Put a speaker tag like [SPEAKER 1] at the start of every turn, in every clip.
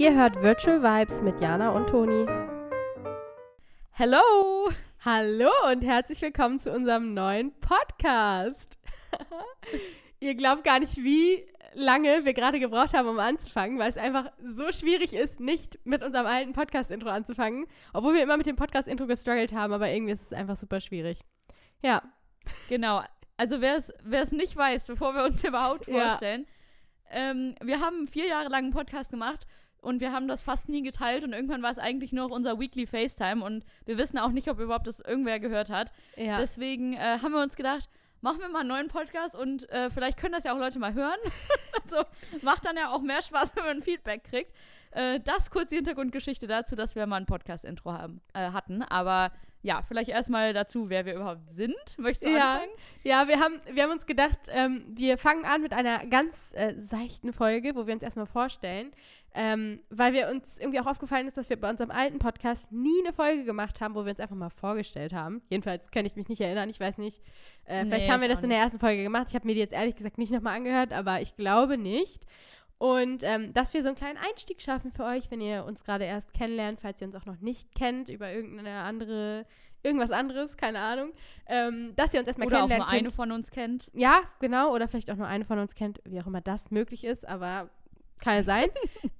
[SPEAKER 1] Ihr hört Virtual Vibes mit Jana und Toni.
[SPEAKER 2] Hello!
[SPEAKER 1] Hallo und herzlich willkommen zu unserem neuen Podcast. Ihr glaubt gar nicht, wie lange wir gerade gebraucht haben, um anzufangen, weil es einfach so schwierig ist, nicht mit unserem alten Podcast-Intro anzufangen. Obwohl wir immer mit dem Podcast-Intro gestruggelt haben, aber irgendwie ist es einfach super schwierig. Ja.
[SPEAKER 2] Genau. Also wer es nicht weiß, bevor wir uns überhaupt vorstellen, ja. ähm, wir haben vier Jahre lang einen Podcast gemacht und wir haben das fast nie geteilt und irgendwann war es eigentlich nur noch unser Weekly FaceTime und wir wissen auch nicht, ob überhaupt das irgendwer gehört hat. Ja. Deswegen äh, haben wir uns gedacht, machen wir mal einen neuen Podcast und äh, vielleicht können das ja auch Leute mal hören. also macht dann ja auch mehr Spaß, wenn man Feedback kriegt. Äh, das kurz die Hintergrundgeschichte dazu, dass wir mal ein Podcast-Intro äh, hatten. Aber ja, vielleicht erstmal dazu, wer wir überhaupt sind. Möchtest du
[SPEAKER 1] ja,
[SPEAKER 2] anfangen?
[SPEAKER 1] Ja, wir haben, wir haben uns gedacht, ähm, wir fangen an mit einer ganz äh, seichten Folge, wo wir uns erstmal vorstellen. Ähm, weil wir uns irgendwie auch aufgefallen ist, dass wir bei unserem alten Podcast nie eine Folge gemacht haben, wo wir uns einfach mal vorgestellt haben. Jedenfalls kann ich mich nicht erinnern. Ich weiß nicht. Äh, nee, vielleicht haben wir das in der ersten Folge gemacht. Ich habe mir die jetzt ehrlich gesagt nicht nochmal angehört, aber ich glaube nicht. Und ähm, dass wir so einen kleinen Einstieg schaffen für euch, wenn ihr uns gerade erst kennenlernt, falls ihr uns auch noch nicht kennt, über irgendeine andere, irgendwas anderes, keine Ahnung, ähm, dass ihr uns erstmal
[SPEAKER 2] oder
[SPEAKER 1] kennenlernt.
[SPEAKER 2] Oder auch nur eine von uns kennt.
[SPEAKER 1] Ja, genau, oder vielleicht auch nur eine von uns kennt, wie auch immer das möglich ist, aber kann ja sein.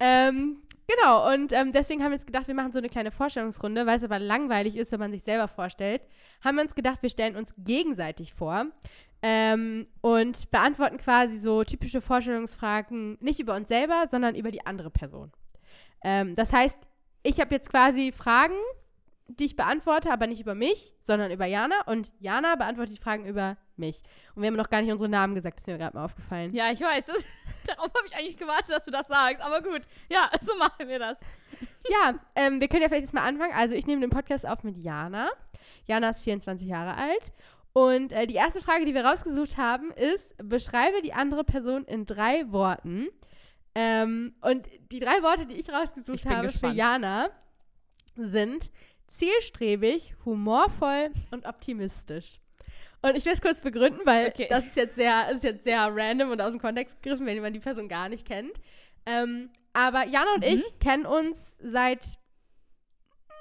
[SPEAKER 1] ähm, genau, und ähm, deswegen haben wir uns gedacht, wir machen so eine kleine Vorstellungsrunde, weil es aber langweilig ist, wenn man sich selber vorstellt. Haben wir uns gedacht, wir stellen uns gegenseitig vor. Ähm, und beantworten quasi so typische Vorstellungsfragen nicht über uns selber, sondern über die andere Person. Ähm, das heißt, ich habe jetzt quasi Fragen, die ich beantworte, aber nicht über mich, sondern über Jana. Und Jana beantwortet die Fragen über mich. Und wir haben noch gar nicht unsere Namen gesagt, das ist mir gerade mal aufgefallen.
[SPEAKER 2] Ja, ich weiß. Das, darauf habe ich eigentlich gewartet, dass du das sagst. Aber gut, ja, so machen wir das.
[SPEAKER 1] Ja, ähm, wir können ja vielleicht jetzt mal anfangen. Also ich nehme den Podcast auf mit Jana. Jana ist 24 Jahre alt und äh, die erste Frage, die wir rausgesucht haben, ist: Beschreibe die andere Person in drei Worten. Ähm, und die drei Worte, die ich rausgesucht ich habe gespannt. für Jana, sind zielstrebig, humorvoll und optimistisch. Und ich will es kurz begründen, weil okay. das ist jetzt sehr, ist jetzt sehr random und aus dem Kontext gegriffen, wenn man die Person gar nicht kennt. Ähm, aber Jana und mhm. ich kennen uns seit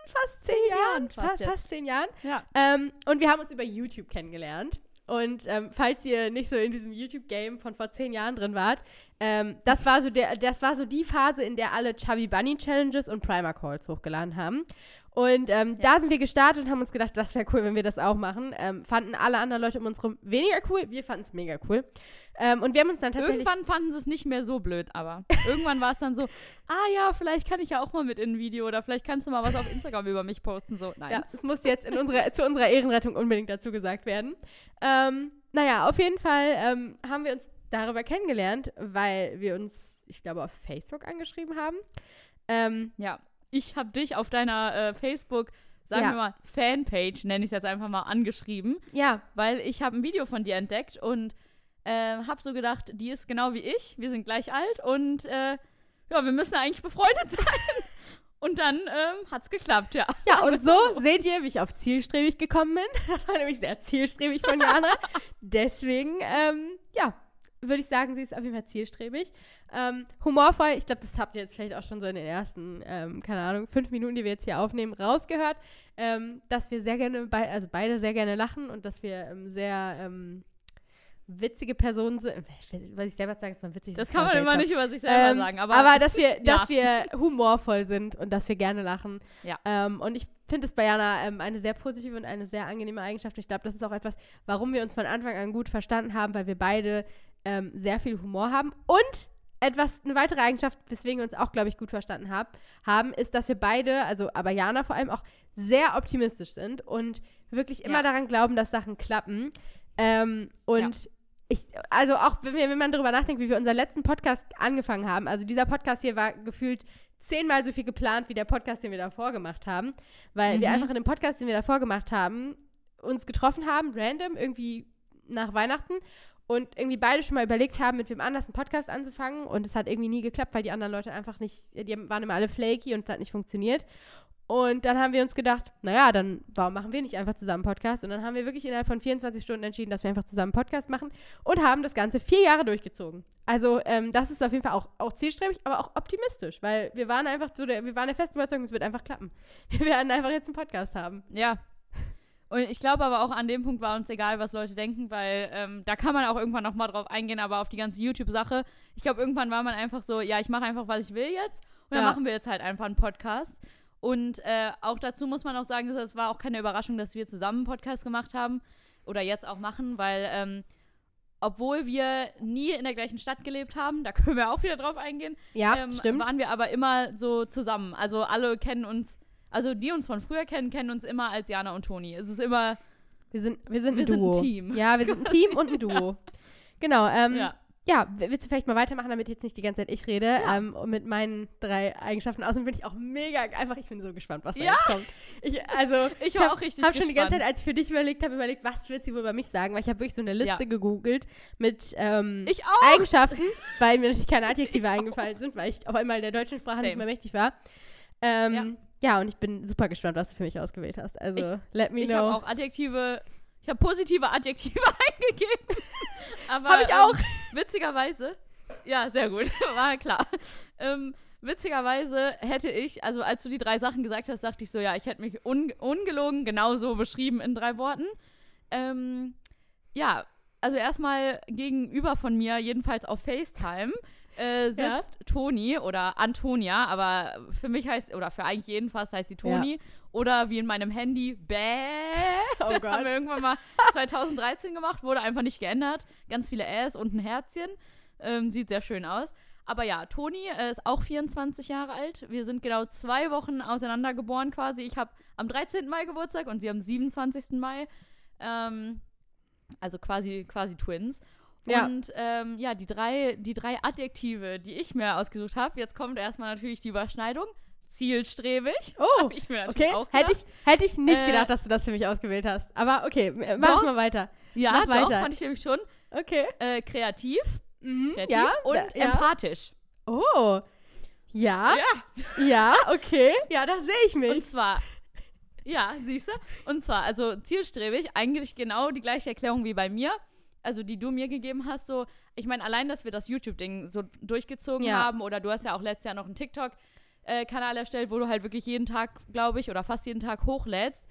[SPEAKER 1] fast zehn, zehn Jahren. Fast, fast, zehn Jahren. Ja. Ähm, und wir haben uns über YouTube kennengelernt. Und ähm, falls ihr nicht so in diesem YouTube-Game von vor zehn Jahren drin wart, ähm, das, war so der, das war so die Phase, in der alle Chubby Bunny Challenges und Primer Calls hochgeladen haben. Und ähm, ja. da sind wir gestartet und haben uns gedacht, das wäre cool, wenn wir das auch machen. Ähm, fanden alle anderen Leute um uns herum weniger cool. Wir fanden es mega cool. Ähm, und wir haben uns dann tatsächlich.
[SPEAKER 2] Irgendwann fanden sie es nicht mehr so blöd, aber irgendwann war es dann so, ah ja, vielleicht kann ich ja auch mal mit in ein Video oder vielleicht kannst du mal was auf Instagram über mich posten. So, nein.
[SPEAKER 1] Ja, es muss jetzt unsere, zu unserer Ehrenrettung unbedingt dazu gesagt werden. Ähm, naja, auf jeden Fall ähm, haben wir uns darüber kennengelernt, weil wir uns, ich glaube, auf Facebook angeschrieben haben.
[SPEAKER 2] Ähm, ja ich habe dich auf deiner äh, Facebook, sagen ja. wir mal, Fanpage, nenne ich es jetzt einfach mal, angeschrieben.
[SPEAKER 1] Ja.
[SPEAKER 2] Weil ich habe ein Video von dir entdeckt und äh, habe so gedacht, die ist genau wie ich, wir sind gleich alt und äh, ja, wir müssen eigentlich befreundet sein. Und dann ähm, hat es geklappt, ja.
[SPEAKER 1] Ja, und so seht ihr, wie ich auf zielstrebig gekommen bin. Das war nämlich sehr zielstrebig von Jana. Deswegen, ähm, ja, würde ich sagen, sie ist auf jeden Fall zielstrebig. Ähm, humorvoll, ich glaube, das habt ihr jetzt vielleicht auch schon so in den ersten, ähm, keine Ahnung, fünf Minuten, die wir jetzt hier aufnehmen, rausgehört, ähm, dass wir sehr gerne, be also beide sehr gerne lachen und dass wir ähm, sehr ähm, witzige Personen sind. Was ich selber sage, ist man witzig.
[SPEAKER 2] Das, das kann man immer nicht über sich selber ähm, sagen. Aber,
[SPEAKER 1] aber dass wir, dass wir humorvoll sind und dass wir gerne lachen. Ja. und ich finde es bei Jana eine sehr positive und eine sehr angenehme Eigenschaft. Und ich glaube, das ist auch etwas, warum wir uns von Anfang an gut verstanden haben, weil wir beide ähm, sehr viel Humor haben. Und etwas, eine weitere Eigenschaft, weswegen wir uns auch, glaube ich, gut verstanden hab, haben, ist, dass wir beide, also aber Jana vor allem auch sehr optimistisch sind und wirklich immer ja. daran glauben, dass Sachen klappen. Ähm, und ja. ich, also auch wenn, wir, wenn man darüber nachdenkt, wie wir unseren letzten Podcast angefangen haben, also dieser Podcast hier war gefühlt zehnmal so viel geplant wie der Podcast, den wir davor gemacht haben, weil mhm. wir einfach in dem Podcast, den wir davor gemacht haben, uns getroffen haben, random, irgendwie nach Weihnachten und irgendwie beide schon mal überlegt haben, mit wem anders einen Podcast anzufangen und es hat irgendwie nie geklappt, weil die anderen Leute einfach nicht, die waren immer alle flaky und es hat nicht funktioniert. Und dann haben wir uns gedacht, naja, dann warum machen wir nicht einfach zusammen einen Podcast? Und dann haben wir wirklich innerhalb von 24 Stunden entschieden, dass wir einfach zusammen einen Podcast machen und haben das Ganze vier Jahre durchgezogen. Also ähm, das ist auf jeden Fall auch, auch zielstrebig, aber auch optimistisch, weil wir waren einfach so, der, wir waren der festen Überzeugung, es wird einfach klappen. Wir werden einfach jetzt einen Podcast haben.
[SPEAKER 2] Ja. Und ich glaube aber auch an dem Punkt war uns egal, was Leute denken, weil ähm, da kann man auch irgendwann nochmal drauf eingehen, aber auf die ganze YouTube-Sache. Ich glaube, irgendwann war man einfach so, ja, ich mache einfach, was ich will jetzt. Und dann
[SPEAKER 1] Ja.
[SPEAKER 2] machen wir jetzt halt einfach einen Podcast. Und äh, auch dazu muss man auch sagen, dass es war auch keine Überraschung, dass wir zusammen einen Podcast gemacht haben oder jetzt auch machen, weil ähm, obwohl wir nie in der gleichen Stadt gelebt haben, da können wir auch wieder drauf eingehen,
[SPEAKER 1] Ja,
[SPEAKER 2] ähm,
[SPEAKER 1] stimmt.
[SPEAKER 2] waren wir aber immer so zusammen. Also alle kennen uns, also die uns von früher kennen, kennen uns immer als Jana und Toni. Es ist immer,
[SPEAKER 1] Wir sind, wir sind ein
[SPEAKER 2] Wir sind ein
[SPEAKER 1] Duo.
[SPEAKER 2] Team.
[SPEAKER 1] Ja, wir sind ein Team und ein Duo. Genau. Ähm, ja.
[SPEAKER 2] ja.
[SPEAKER 1] willst du vielleicht mal weitermachen, damit jetzt nicht die ganze Zeit ich rede?
[SPEAKER 2] Ja.
[SPEAKER 1] Ähm, und mit meinen drei Eigenschaften. Außerdem bin ich auch mega, einfach, ich bin so gespannt, was da jetzt kommt. Ich, also,
[SPEAKER 2] Ich
[SPEAKER 1] hab-
[SPEAKER 2] auch richtig
[SPEAKER 1] hab schon die ganze
[SPEAKER 2] gespannt.
[SPEAKER 1] Zeit, als ich für dich überlegt habe, überlegt, was wird sie wohl über mich sagen? Weil ich habe wirklich so eine Liste gegoogelt mit ähm,
[SPEAKER 2] Ich auch.
[SPEAKER 1] Eigenschaften, weil mir natürlich keine Adjektive eingefallen sind, weil ich auf einmal der deutschen Sprache nicht
[SPEAKER 2] Same.
[SPEAKER 1] mehr mächtig war. Ähm,
[SPEAKER 2] Ja.
[SPEAKER 1] und ich bin super gespannt, was du für mich ausgewählt hast. Also,
[SPEAKER 2] Ich-
[SPEAKER 1] let me
[SPEAKER 2] Ich
[SPEAKER 1] know.
[SPEAKER 2] habe auch Adjektive, ich habe positive Adjektive eingegeben. Aber,
[SPEAKER 1] Hab ich auch.
[SPEAKER 2] Ähm, witzigerweise, ja, sehr gut, war klar. Ähm, witzigerweise hätte ich, also als du die drei Sachen gesagt hast, dachte ich so, ja, ich hätte mich un ungelogen genauso beschrieben in drei Worten. Ähm, ja, also erstmal gegenüber von mir, jedenfalls auf FaceTime, äh, sitzt
[SPEAKER 1] Ja.
[SPEAKER 2] Toni oder Antonia, aber für mich heißt, oder für eigentlich jeden fast heißt sie Toni. Oder wie in meinem Handy, Bäh.
[SPEAKER 1] Oh
[SPEAKER 2] das
[SPEAKER 1] Gott.
[SPEAKER 2] haben wir irgendwann mal 2013 gemacht, wurde einfach nicht geändert. Ganz viele Äs und ein Herzchen. Ähm, sieht sehr schön aus. Aber ja, Toni äh, ist auch 24 Jahre alt. Wir sind genau zwei Wochen auseinander geboren quasi. Ich habe am 13. Mai Geburtstag und sie am 27. Mai. Ähm, also quasi, quasi Twins.
[SPEAKER 1] Ja.
[SPEAKER 2] Und ähm, ja, die drei, die drei Adjektive, die ich mir ausgesucht habe, jetzt kommt erstmal natürlich die Überschneidung. Zielstrebig.
[SPEAKER 1] Oh,
[SPEAKER 2] ich mir
[SPEAKER 1] okay.
[SPEAKER 2] auch
[SPEAKER 1] Hätte ich, hätte ich nicht
[SPEAKER 2] Äh,
[SPEAKER 1] gedacht, dass du das für mich ausgewählt hast. Aber okay, mach
[SPEAKER 2] Doch.
[SPEAKER 1] mal weiter.
[SPEAKER 2] Ja,
[SPEAKER 1] mach
[SPEAKER 2] doch,
[SPEAKER 1] weiter.
[SPEAKER 2] fand ich nämlich schon.
[SPEAKER 1] Okay.
[SPEAKER 2] Äh, kreativ,
[SPEAKER 1] Mhm.
[SPEAKER 2] kreativ
[SPEAKER 1] ja.
[SPEAKER 2] und
[SPEAKER 1] ja.
[SPEAKER 2] empathisch.
[SPEAKER 1] Oh. Ja.
[SPEAKER 2] Ja.
[SPEAKER 1] Ja, okay. Ja, da sehe ich
[SPEAKER 2] Und
[SPEAKER 1] mich.
[SPEAKER 2] zwar, ja, siehst du? Und zwar, also zielstrebig, eigentlich genau die gleiche Erklärung wie bei mir. Also die du mir gegeben hast, so, ich meine, allein, dass wir das YouTube-Ding so durchgezogen
[SPEAKER 1] Ja.
[SPEAKER 2] haben, oder du hast ja auch letztes Jahr noch einen TikTok-Kanal erstellt, wo du halt wirklich jeden Tag, glaube ich, oder fast jeden Tag hochlädst.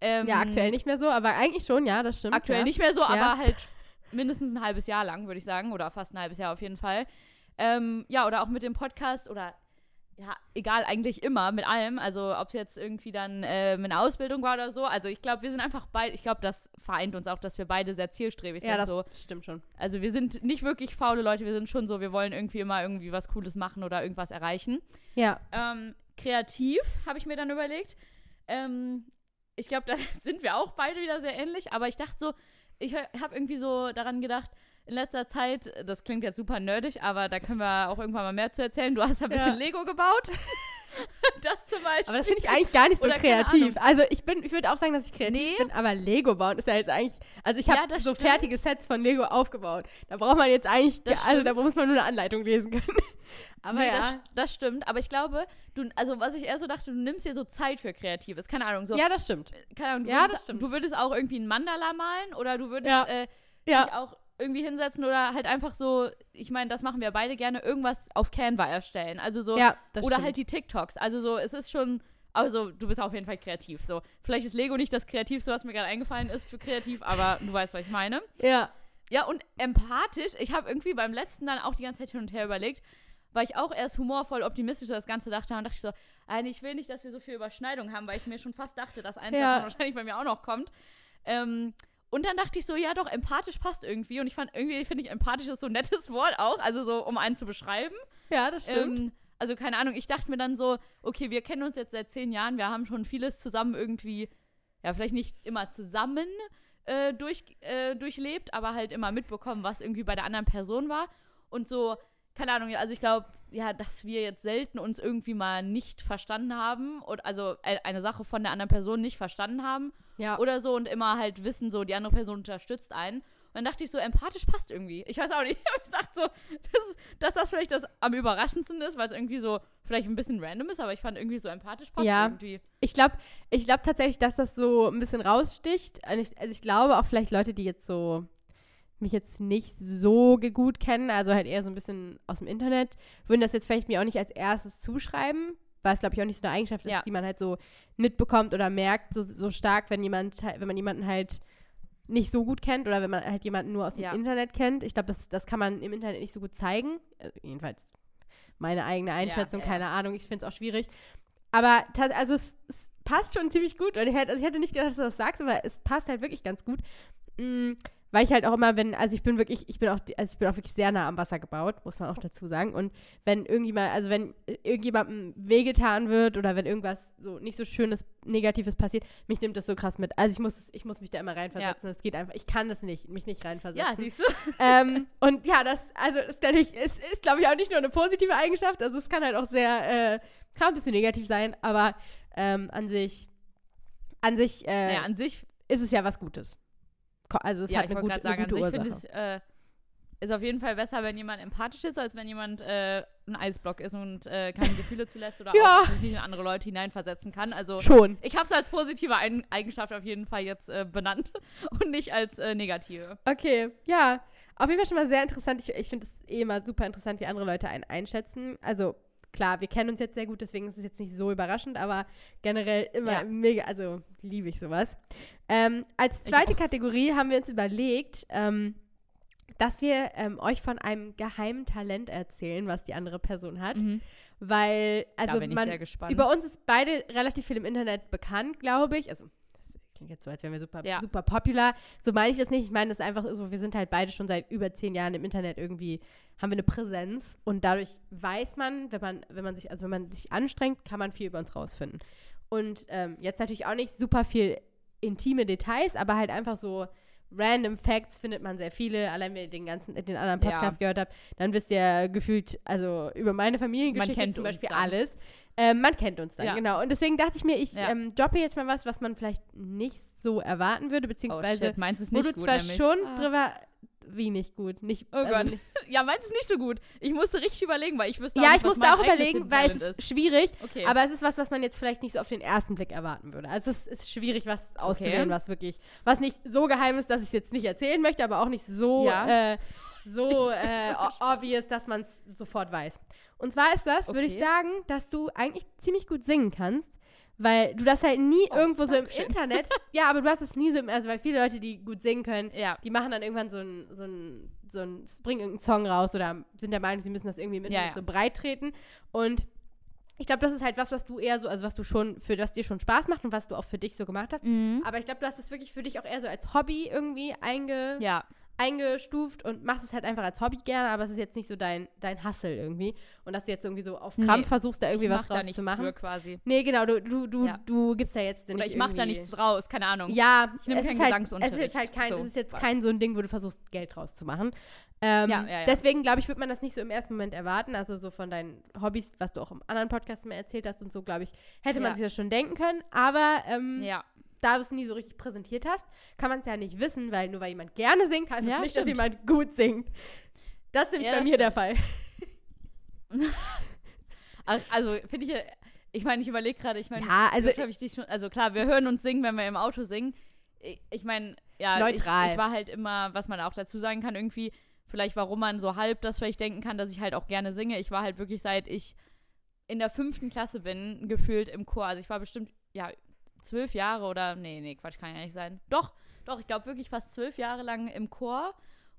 [SPEAKER 2] Ähm,
[SPEAKER 1] Ja, aktuell nicht mehr so, aber eigentlich schon, ja, das stimmt.
[SPEAKER 2] Aktuell
[SPEAKER 1] ja.
[SPEAKER 2] nicht mehr so,
[SPEAKER 1] Ja.
[SPEAKER 2] aber halt mindestens ein halbes Jahr lang, würde ich sagen. Oder fast ein halbes Jahr auf jeden Fall. Ähm, ja, oder auch mit dem Podcast oder ja, egal, eigentlich immer mit allem. Also ob es jetzt irgendwie dann ähm, eine Ausbildung war oder so. Also ich glaube, wir sind einfach beide, ich glaube, das vereint uns auch, dass wir beide sehr zielstrebig
[SPEAKER 1] Ja,
[SPEAKER 2] sind.
[SPEAKER 1] das
[SPEAKER 2] So.
[SPEAKER 1] stimmt schon.
[SPEAKER 2] Also wir sind nicht wirklich faule Leute, wir sind schon so, wir wollen irgendwie immer irgendwie was Cooles machen oder irgendwas erreichen.
[SPEAKER 1] Ja.
[SPEAKER 2] Ähm, kreativ, habe ich mir dann überlegt. Ähm, ich glaube, da sind wir auch beide wieder sehr ähnlich, aber ich dachte so, ich habe irgendwie so daran gedacht, in letzter Zeit, das klingt jetzt super nerdig, aber da können wir auch irgendwann mal mehr zu erzählen. Du hast ja ein bisschen
[SPEAKER 1] Ja.
[SPEAKER 2] Lego gebaut. das zum Beispiel.
[SPEAKER 1] Aber das finde ich eigentlich gar nicht so
[SPEAKER 2] Oder
[SPEAKER 1] kreativ. Also ich bin, ich würde auch sagen, dass ich kreativ
[SPEAKER 2] Nee.
[SPEAKER 1] bin, aber Lego bauen ist ja jetzt eigentlich, also ich
[SPEAKER 2] Ja,
[SPEAKER 1] habe
[SPEAKER 2] das
[SPEAKER 1] so
[SPEAKER 2] stimmt.
[SPEAKER 1] fertige Sets von Lego aufgebaut. Da braucht man jetzt eigentlich,
[SPEAKER 2] Das
[SPEAKER 1] also da
[SPEAKER 2] stimmt.
[SPEAKER 1] muss man nur eine Anleitung lesen können. Aber
[SPEAKER 2] Nee,
[SPEAKER 1] ja.
[SPEAKER 2] das, das stimmt. Aber ich glaube, du, also was ich eher so dachte, du nimmst dir so Zeit für Kreatives. Keine Ahnung, so,
[SPEAKER 1] Ja, das stimmt.
[SPEAKER 2] keine Ahnung, du,
[SPEAKER 1] Ja,
[SPEAKER 2] würdest,
[SPEAKER 1] das stimmt.
[SPEAKER 2] du würdest auch irgendwie ein Mandala malen oder du würdest
[SPEAKER 1] Ja.
[SPEAKER 2] äh,
[SPEAKER 1] Ja.
[SPEAKER 2] dich auch irgendwie hinsetzen oder halt einfach so, ich meine, das machen wir beide gerne, irgendwas auf Canva erstellen. Also so,
[SPEAKER 1] Ja,
[SPEAKER 2] oder
[SPEAKER 1] stimmt.
[SPEAKER 2] halt die TikToks. Also so, es ist schon, also du bist auf jeden Fall kreativ. So, vielleicht ist Lego nicht das Kreativste, was mir gerade eingefallen ist für kreativ, aber du weißt, was ich meine.
[SPEAKER 1] Ja.
[SPEAKER 2] Ja, und empathisch, ich habe irgendwie beim letzten dann auch die ganze Zeit hin und her überlegt, weil ich auch erst humorvoll optimistisch das Ganze dachte und dachte ich so, nein, ich will nicht, dass wir so viel Überschneidung haben, weil ich mir schon fast dachte, dass eins
[SPEAKER 1] Ja.
[SPEAKER 2] davon wahrscheinlich bei mir auch noch kommt. Ähm, und dann dachte ich so, ja doch, empathisch passt irgendwie. Und ich fand irgendwie, finde ich, empathisch ist so ein nettes Wort auch, also so, um einen zu beschreiben.
[SPEAKER 1] Ja, das stimmt.
[SPEAKER 2] Ähm, also keine Ahnung, ich dachte mir dann so, okay, wir kennen uns jetzt seit zehn Jahren, wir haben schon vieles zusammen irgendwie, ja, vielleicht nicht immer zusammen äh, durch, äh, durchlebt, aber halt immer mitbekommen, was irgendwie bei der anderen Person war. Und so, keine Ahnung, also ich glaube, ja, dass wir jetzt selten uns irgendwie mal nicht verstanden haben und also äh, eine Sache von der anderen Person nicht verstanden haben
[SPEAKER 1] ja.
[SPEAKER 2] oder so und immer halt wissen, so die andere Person unterstützt einen. dann dachte ich so, empathisch passt irgendwie. Ich weiß auch nicht. Ich dachte so, das ist, dass das vielleicht das am überraschendsten ist, weil es irgendwie so vielleicht ein bisschen random ist, aber ich fand irgendwie so empathisch passt
[SPEAKER 1] Ja.
[SPEAKER 2] irgendwie.
[SPEAKER 1] Ich glaube ich glaub tatsächlich, dass das so ein bisschen raussticht. Und ich, also ich glaube auch vielleicht Leute, die jetzt so mich jetzt nicht so gut kennen, also halt eher so ein bisschen aus dem Internet, würden das jetzt vielleicht mir auch nicht als erstes zuschreiben, weil es glaube ich auch nicht so eine Eigenschaft ist,
[SPEAKER 2] Ja.
[SPEAKER 1] die man halt so mitbekommt oder merkt so, so stark, wenn jemand wenn man jemanden halt nicht so gut kennt oder wenn man halt jemanden nur aus dem
[SPEAKER 2] Ja.
[SPEAKER 1] Internet kennt. Ich glaube, das, das kann man im Internet nicht so gut zeigen. Äh, jedenfalls meine eigene Einschätzung,
[SPEAKER 2] ja,
[SPEAKER 1] keine Ahnung. Ich finde es auch schwierig. Aber also es, es passt schon ziemlich gut. Und ich hätte, also ich hätte nicht gedacht, dass du das sagst, aber es passt halt wirklich ganz gut. Mm, weil ich halt auch immer, wenn, also ich bin wirklich, ich bin auch, also ich bin auch wirklich sehr nah am Wasser gebaut, muss man auch dazu sagen. Und wenn irgendjemand, also wenn irgendjemandem wehgetan wird oder wenn irgendwas so nicht so schönes, Negatives passiert, mich nimmt das so krass mit. Also ich muss, ich muss mich da immer reinversetzen. Es geht einfach, ich kann das nicht, mich nicht reinversetzen
[SPEAKER 2] Ja, siehst du?
[SPEAKER 1] ähm, und ja, das, also ist natürlich, ist, ist glaube ich auch nicht nur eine positive Eigenschaft, also es kann halt auch sehr, äh, kann ein bisschen negativ sein, aber ähm, an sich, an sich äh,
[SPEAKER 2] Naja, an sich
[SPEAKER 1] ist es ja was Gutes. Also es
[SPEAKER 2] ja,
[SPEAKER 1] hat
[SPEAKER 2] ich
[SPEAKER 1] eine
[SPEAKER 2] wollte
[SPEAKER 1] gute,
[SPEAKER 2] gerade sagen,
[SPEAKER 1] eine gute
[SPEAKER 2] sich
[SPEAKER 1] Ursache.
[SPEAKER 2] ich, äh, ist auf jeden Fall besser, wenn jemand empathisch ist, als wenn jemand äh, ein Eisblock ist und äh, keine Gefühle zulässt oder
[SPEAKER 1] Ja.
[SPEAKER 2] auch sich nicht in andere Leute hineinversetzen kann. Also
[SPEAKER 1] Schon.
[SPEAKER 2] ich habe es als positive Eigenschaft auf jeden Fall jetzt äh, benannt und nicht als äh, negative.
[SPEAKER 1] Okay, ja. Auf jeden Fall schon mal sehr interessant. Ich, ich finde es eh immer super interessant, wie andere Leute einen einschätzen. Also klar, wir kennen uns jetzt sehr gut, deswegen ist es jetzt nicht so überraschend, aber generell immer
[SPEAKER 2] Ja.
[SPEAKER 1] mega, also liebe ich sowas. Ähm, als zweite Kategorie haben wir uns überlegt, ähm, dass wir ähm, euch von einem geheimen Talent erzählen, was die andere Person hat. Weil, also
[SPEAKER 2] Mhm. bin ich
[SPEAKER 1] man,
[SPEAKER 2] sehr gespannt.
[SPEAKER 1] über uns ist beide relativ viel im Internet bekannt, glaube ich. Also, klingt jetzt so, als wären wir super,
[SPEAKER 2] Ja.
[SPEAKER 1] super popular. So meine ich das nicht. Ich meine, das ist einfach so, wir sind halt beide schon seit über zehn Jahren im Internet irgendwie, haben wir eine Präsenz und dadurch weiß man, wenn man, wenn man sich, also wenn man sich anstrengt, kann man viel über uns rausfinden. Und ähm, jetzt natürlich auch nicht super viel intime Details, aber halt einfach so random Facts findet man sehr viele. Allein wenn ihr den ganzen, den anderen
[SPEAKER 2] Ja.
[SPEAKER 1] Podcast gehört habt, dann wisst ihr gefühlt, also über meine Familiengeschichte
[SPEAKER 2] kennt
[SPEAKER 1] zum Beispiel alles. Ähm, man kennt uns dann,
[SPEAKER 2] Ja.
[SPEAKER 1] genau. Und deswegen dachte ich mir, ich
[SPEAKER 2] Ja.
[SPEAKER 1] ähm, droppe jetzt mal was, was man vielleicht nicht so erwarten würde,
[SPEAKER 2] oh
[SPEAKER 1] beziehungsweise
[SPEAKER 2] shit, meins ist
[SPEAKER 1] wo du
[SPEAKER 2] gut,
[SPEAKER 1] zwar
[SPEAKER 2] nämlich.
[SPEAKER 1] schon
[SPEAKER 2] Ah.
[SPEAKER 1] drüber, wie nicht gut, nicht,
[SPEAKER 2] Oh
[SPEAKER 1] also
[SPEAKER 2] Gott.
[SPEAKER 1] nicht-
[SPEAKER 2] Ja, meins ist nicht so gut. Ich musste richtig überlegen, weil ich wüsste auch
[SPEAKER 1] Ja,
[SPEAKER 2] nicht,
[SPEAKER 1] ich musste auch überlegen, weil es ist
[SPEAKER 2] Talent
[SPEAKER 1] schwierig,
[SPEAKER 2] Okay.
[SPEAKER 1] aber es ist was, was man jetzt vielleicht nicht so auf den ersten Blick erwarten würde. Also es ist schwierig, was auszuwählen, was wirklich, was nicht so geheim ist, dass ich es jetzt nicht erzählen möchte, aber auch nicht so,
[SPEAKER 2] Ja.
[SPEAKER 1] äh, so äh, obvious, dass man es sofort weiß. Und zwar ist das, würde ich
[SPEAKER 2] Okay.
[SPEAKER 1] sagen, dass du eigentlich ziemlich gut singen kannst. Weil du das halt nie
[SPEAKER 2] Oh,
[SPEAKER 1] irgendwo so im
[SPEAKER 2] Dankeschön.
[SPEAKER 1] Internet, ja, aber du hast es nie so im, also weil viele Leute, die gut singen können,
[SPEAKER 2] ja.
[SPEAKER 1] die machen dann irgendwann so ein, so ein, so ein, bringen irgendeinen Song raus oder sind der Meinung, sie müssen das irgendwie im
[SPEAKER 2] Ja,
[SPEAKER 1] Internet
[SPEAKER 2] ja.
[SPEAKER 1] so breit treten. Und ich glaube, das ist halt was, was du eher so, also was du schon, für was dir schon Spaß macht und was du auch für dich so gemacht hast.
[SPEAKER 2] Mhm.
[SPEAKER 1] Aber ich glaube, du hast es wirklich für dich auch eher so als Hobby irgendwie einge,
[SPEAKER 2] Ja.
[SPEAKER 1] Eingestuft und machst es halt einfach als Hobby gerne, aber es ist jetzt nicht so dein, dein Hustle irgendwie. Und dass du jetzt irgendwie so auf
[SPEAKER 2] Nee.
[SPEAKER 1] Krampf versuchst, da irgendwie was
[SPEAKER 2] da
[SPEAKER 1] draus
[SPEAKER 2] nichts
[SPEAKER 1] zu machen.
[SPEAKER 2] für quasi.
[SPEAKER 1] Nee, genau, du, du, du,
[SPEAKER 2] Ja.
[SPEAKER 1] du gibst ja jetzt
[SPEAKER 2] Oder
[SPEAKER 1] nicht
[SPEAKER 2] ich mach da nichts draus, keine Ahnung.
[SPEAKER 1] ja,
[SPEAKER 2] Ich nehm
[SPEAKER 1] es
[SPEAKER 2] keinen
[SPEAKER 1] ist halt, es
[SPEAKER 2] Gesangsunterricht.
[SPEAKER 1] ist jetzt halt kein,
[SPEAKER 2] So,
[SPEAKER 1] es ist jetzt
[SPEAKER 2] was.
[SPEAKER 1] kein so ein Ding, wo du versuchst, Geld draus zu machen. Ähm,
[SPEAKER 2] Ja, ja.
[SPEAKER 1] Deswegen, glaube ich, wird man das nicht so im ersten Moment erwarten. Also so von deinen Hobbys, was du auch im anderen Podcast immer erzählt hast und so, glaube ich, hätte man sich das schon denken können. Aber ähm,
[SPEAKER 2] Ja.
[SPEAKER 1] Da du es nie so richtig präsentiert hast, kann man es ja nicht wissen, weil nur weil jemand gerne singt, heißt es
[SPEAKER 2] Ja,
[SPEAKER 1] nicht,
[SPEAKER 2] stimmt.
[SPEAKER 1] dass jemand gut singt. Das ist nämlich
[SPEAKER 2] Ja,
[SPEAKER 1] bei
[SPEAKER 2] das
[SPEAKER 1] mir der
[SPEAKER 2] stimmt.
[SPEAKER 1] Fall.
[SPEAKER 2] Al- Also, finde ich, ich meine, ich überlege gerade, ich meine,
[SPEAKER 1] Ja, also
[SPEAKER 2] also, ich dich schon, also klar, wir hören uns singen, wenn wir im Auto singen. Ich, ich meine, ja,
[SPEAKER 1] Neutral.
[SPEAKER 2] Ich, ich war halt immer, was man auch dazu sagen kann, irgendwie, vielleicht warum man so halb das vielleicht denken kann, dass ich halt auch gerne singe. Ich war halt wirklich seit ich in der fünften Klasse bin, gefühlt im Chor. Also ich war bestimmt, ja, zwölf Jahre oder, nee, nee, Quatsch, kann ja nicht sein. Doch, doch, ich glaube wirklich fast zwölf Jahre lang im Chor.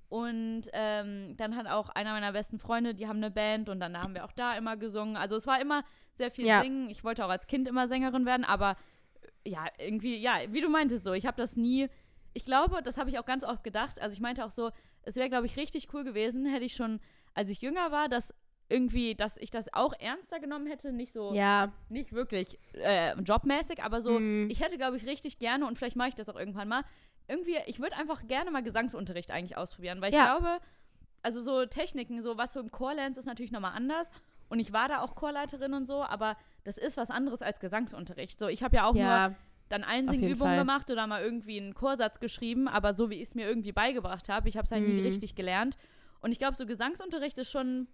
[SPEAKER 2] Und ähm, dann hat auch einer meiner besten Freunde, die haben eine Band und dann haben wir auch da immer gesungen. Also es war immer sehr viel
[SPEAKER 1] Ja.
[SPEAKER 2] Singen. Ich wollte auch als Kind immer Sängerin werden, aber äh, ja, irgendwie, ja, wie du meintest so, ich habe das nie, ich glaube, das habe ich auch ganz oft gedacht. Also ich meinte auch so, es wäre, glaube ich, richtig cool gewesen, hätte ich schon, als ich jünger war, dass irgendwie, dass ich das auch ernster genommen hätte, nicht so,
[SPEAKER 1] ja,
[SPEAKER 2] nicht wirklich äh, jobmäßig, aber so,
[SPEAKER 1] Mm.
[SPEAKER 2] ich hätte, glaube ich, richtig gerne und vielleicht mache ich das auch irgendwann mal. Irgendwie, ich würde einfach gerne mal Gesangsunterricht eigentlich ausprobieren, weil ich
[SPEAKER 1] Ja.
[SPEAKER 2] glaube, also so Techniken, so was du im Chor lernst, ist natürlich nochmal anders. Und ich war da auch Chorleiterin und so, aber das ist was anderes als Gesangsunterricht. So, ich habe ja auch nur
[SPEAKER 1] ja,
[SPEAKER 2] dann Einsingübungen gemacht oder mal irgendwie einen Chorsatz geschrieben, aber so wie ich es mir irgendwie beigebracht habe, ich habe es halt mhm. nie richtig gelernt. Und ich glaube, so Gesangsunterricht ist schon,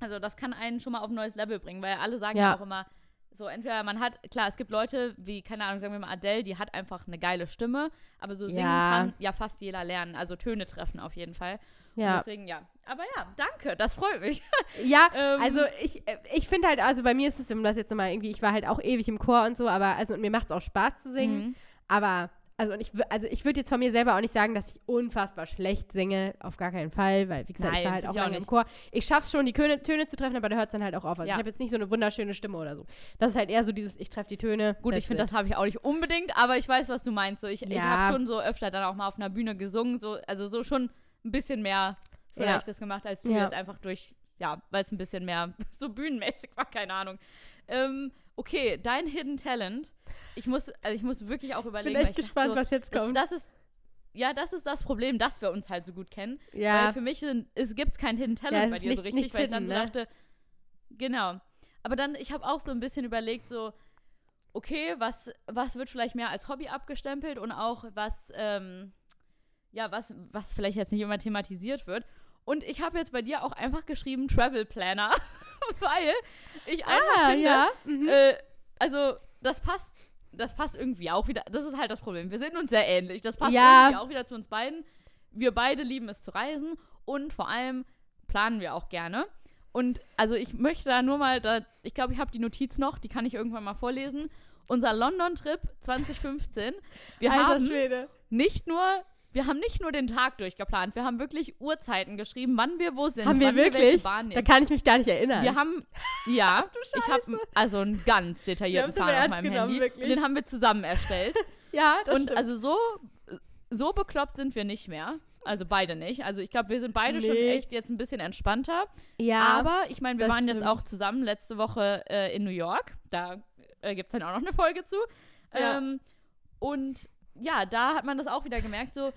[SPEAKER 2] also das kann einen schon mal auf ein neues Level bringen, weil alle sagen ja, ja auch immer, so, entweder man hat, klar, es gibt Leute wie, keine Ahnung, sagen wir mal Adele, die hat einfach eine geile Stimme, aber so singen ja. kann ja fast jeder lernen. Also Töne treffen auf jeden Fall. Ja. Und deswegen, ja. Aber ja, danke, das freut mich.
[SPEAKER 1] Ja, ähm, also ich, ich finde halt, also bei mir ist es, um das jetzt nochmal irgendwie, ich war halt auch ewig im Chor und so, aber also mir macht es auch Spaß zu singen. Mhm. Aber also ich, also ich würde jetzt von mir selber auch nicht sagen, dass ich unfassbar schlecht singe, auf gar keinen Fall, weil wie gesagt, Nein, ich war halt auch lange im Chor. Ich schaff's schon, die Töne, Töne zu treffen, aber da hört es dann halt auch auf. Also ja. ich habe jetzt nicht so eine wunderschöne Stimme oder so. Das ist halt eher so dieses, ich treffe die Töne.
[SPEAKER 2] Gut, ich finde, das habe ich auch nicht unbedingt, aber ich weiß, was du meinst. So, ich, ja. ich habe schon so öfter dann auch mal auf einer Bühne gesungen, so, also so schon ein bisschen mehr vielleicht ja. das gemacht, als du jetzt einfach durch, ja, weil es ein bisschen mehr so bühnenmäßig war, keine Ahnung. Ähm, okay, dein Hidden Talent. Ich muss, also ich muss wirklich auch überlegen.
[SPEAKER 1] Ich bin echt gespannt, so, was jetzt kommt.
[SPEAKER 2] Das, das, ist, ja, das ist das Problem, dass wir uns halt so gut kennen. Ja. Weil für mich sind, es gibt kein Hidden Talent ja, bei dir nicht, so richtig, weil hidden, ich dann so ne? dachte, genau. Aber dann, ich habe auch so ein bisschen überlegt, so, okay, was, was wird vielleicht mehr als Hobby abgestempelt und auch was, ähm, ja, was, was vielleicht jetzt nicht immer thematisiert wird. Und ich habe jetzt bei dir auch einfach geschrieben Travel Planner, weil ich einfach ah, finde, ja. Mhm. Äh, also das passt, das passt irgendwie auch wieder. Das ist halt das Problem. Wir sind uns sehr ähnlich. Das passt ja. irgendwie auch wieder zu uns beiden. Wir beide lieben es zu reisen und vor allem planen wir auch gerne. Und also ich möchte da nur mal, da, ich glaube, ich habe die Notiz noch, die kann ich irgendwann mal vorlesen. Unser London-Trip 2015. Wir Alter haben Schwede. nicht nur wir haben nicht nur den Tag durchgeplant, wir haben wirklich Uhrzeiten geschrieben, wann wir wo sind.
[SPEAKER 1] Haben wir wirklich? da kann ich mich gar nicht erinnern.
[SPEAKER 2] Wir haben, ja, ich habe also einen ganz detaillierten Plan auf meinem Handy. Wirklich. Den haben wir zusammen erstellt.
[SPEAKER 1] ja, das
[SPEAKER 2] Und
[SPEAKER 1] stimmt.
[SPEAKER 2] also so, so bekloppt sind wir nicht mehr. Also beide nicht. Also ich glaube, wir sind beide nee. schon echt jetzt ein bisschen entspannter. Ja. Aber ich meine, wir waren stimmt. jetzt auch zusammen letzte Woche äh, in New York. Da äh, gibt es dann auch noch eine Folge zu. Ja. Ähm, und ja, da hat man das auch wieder gemerkt, so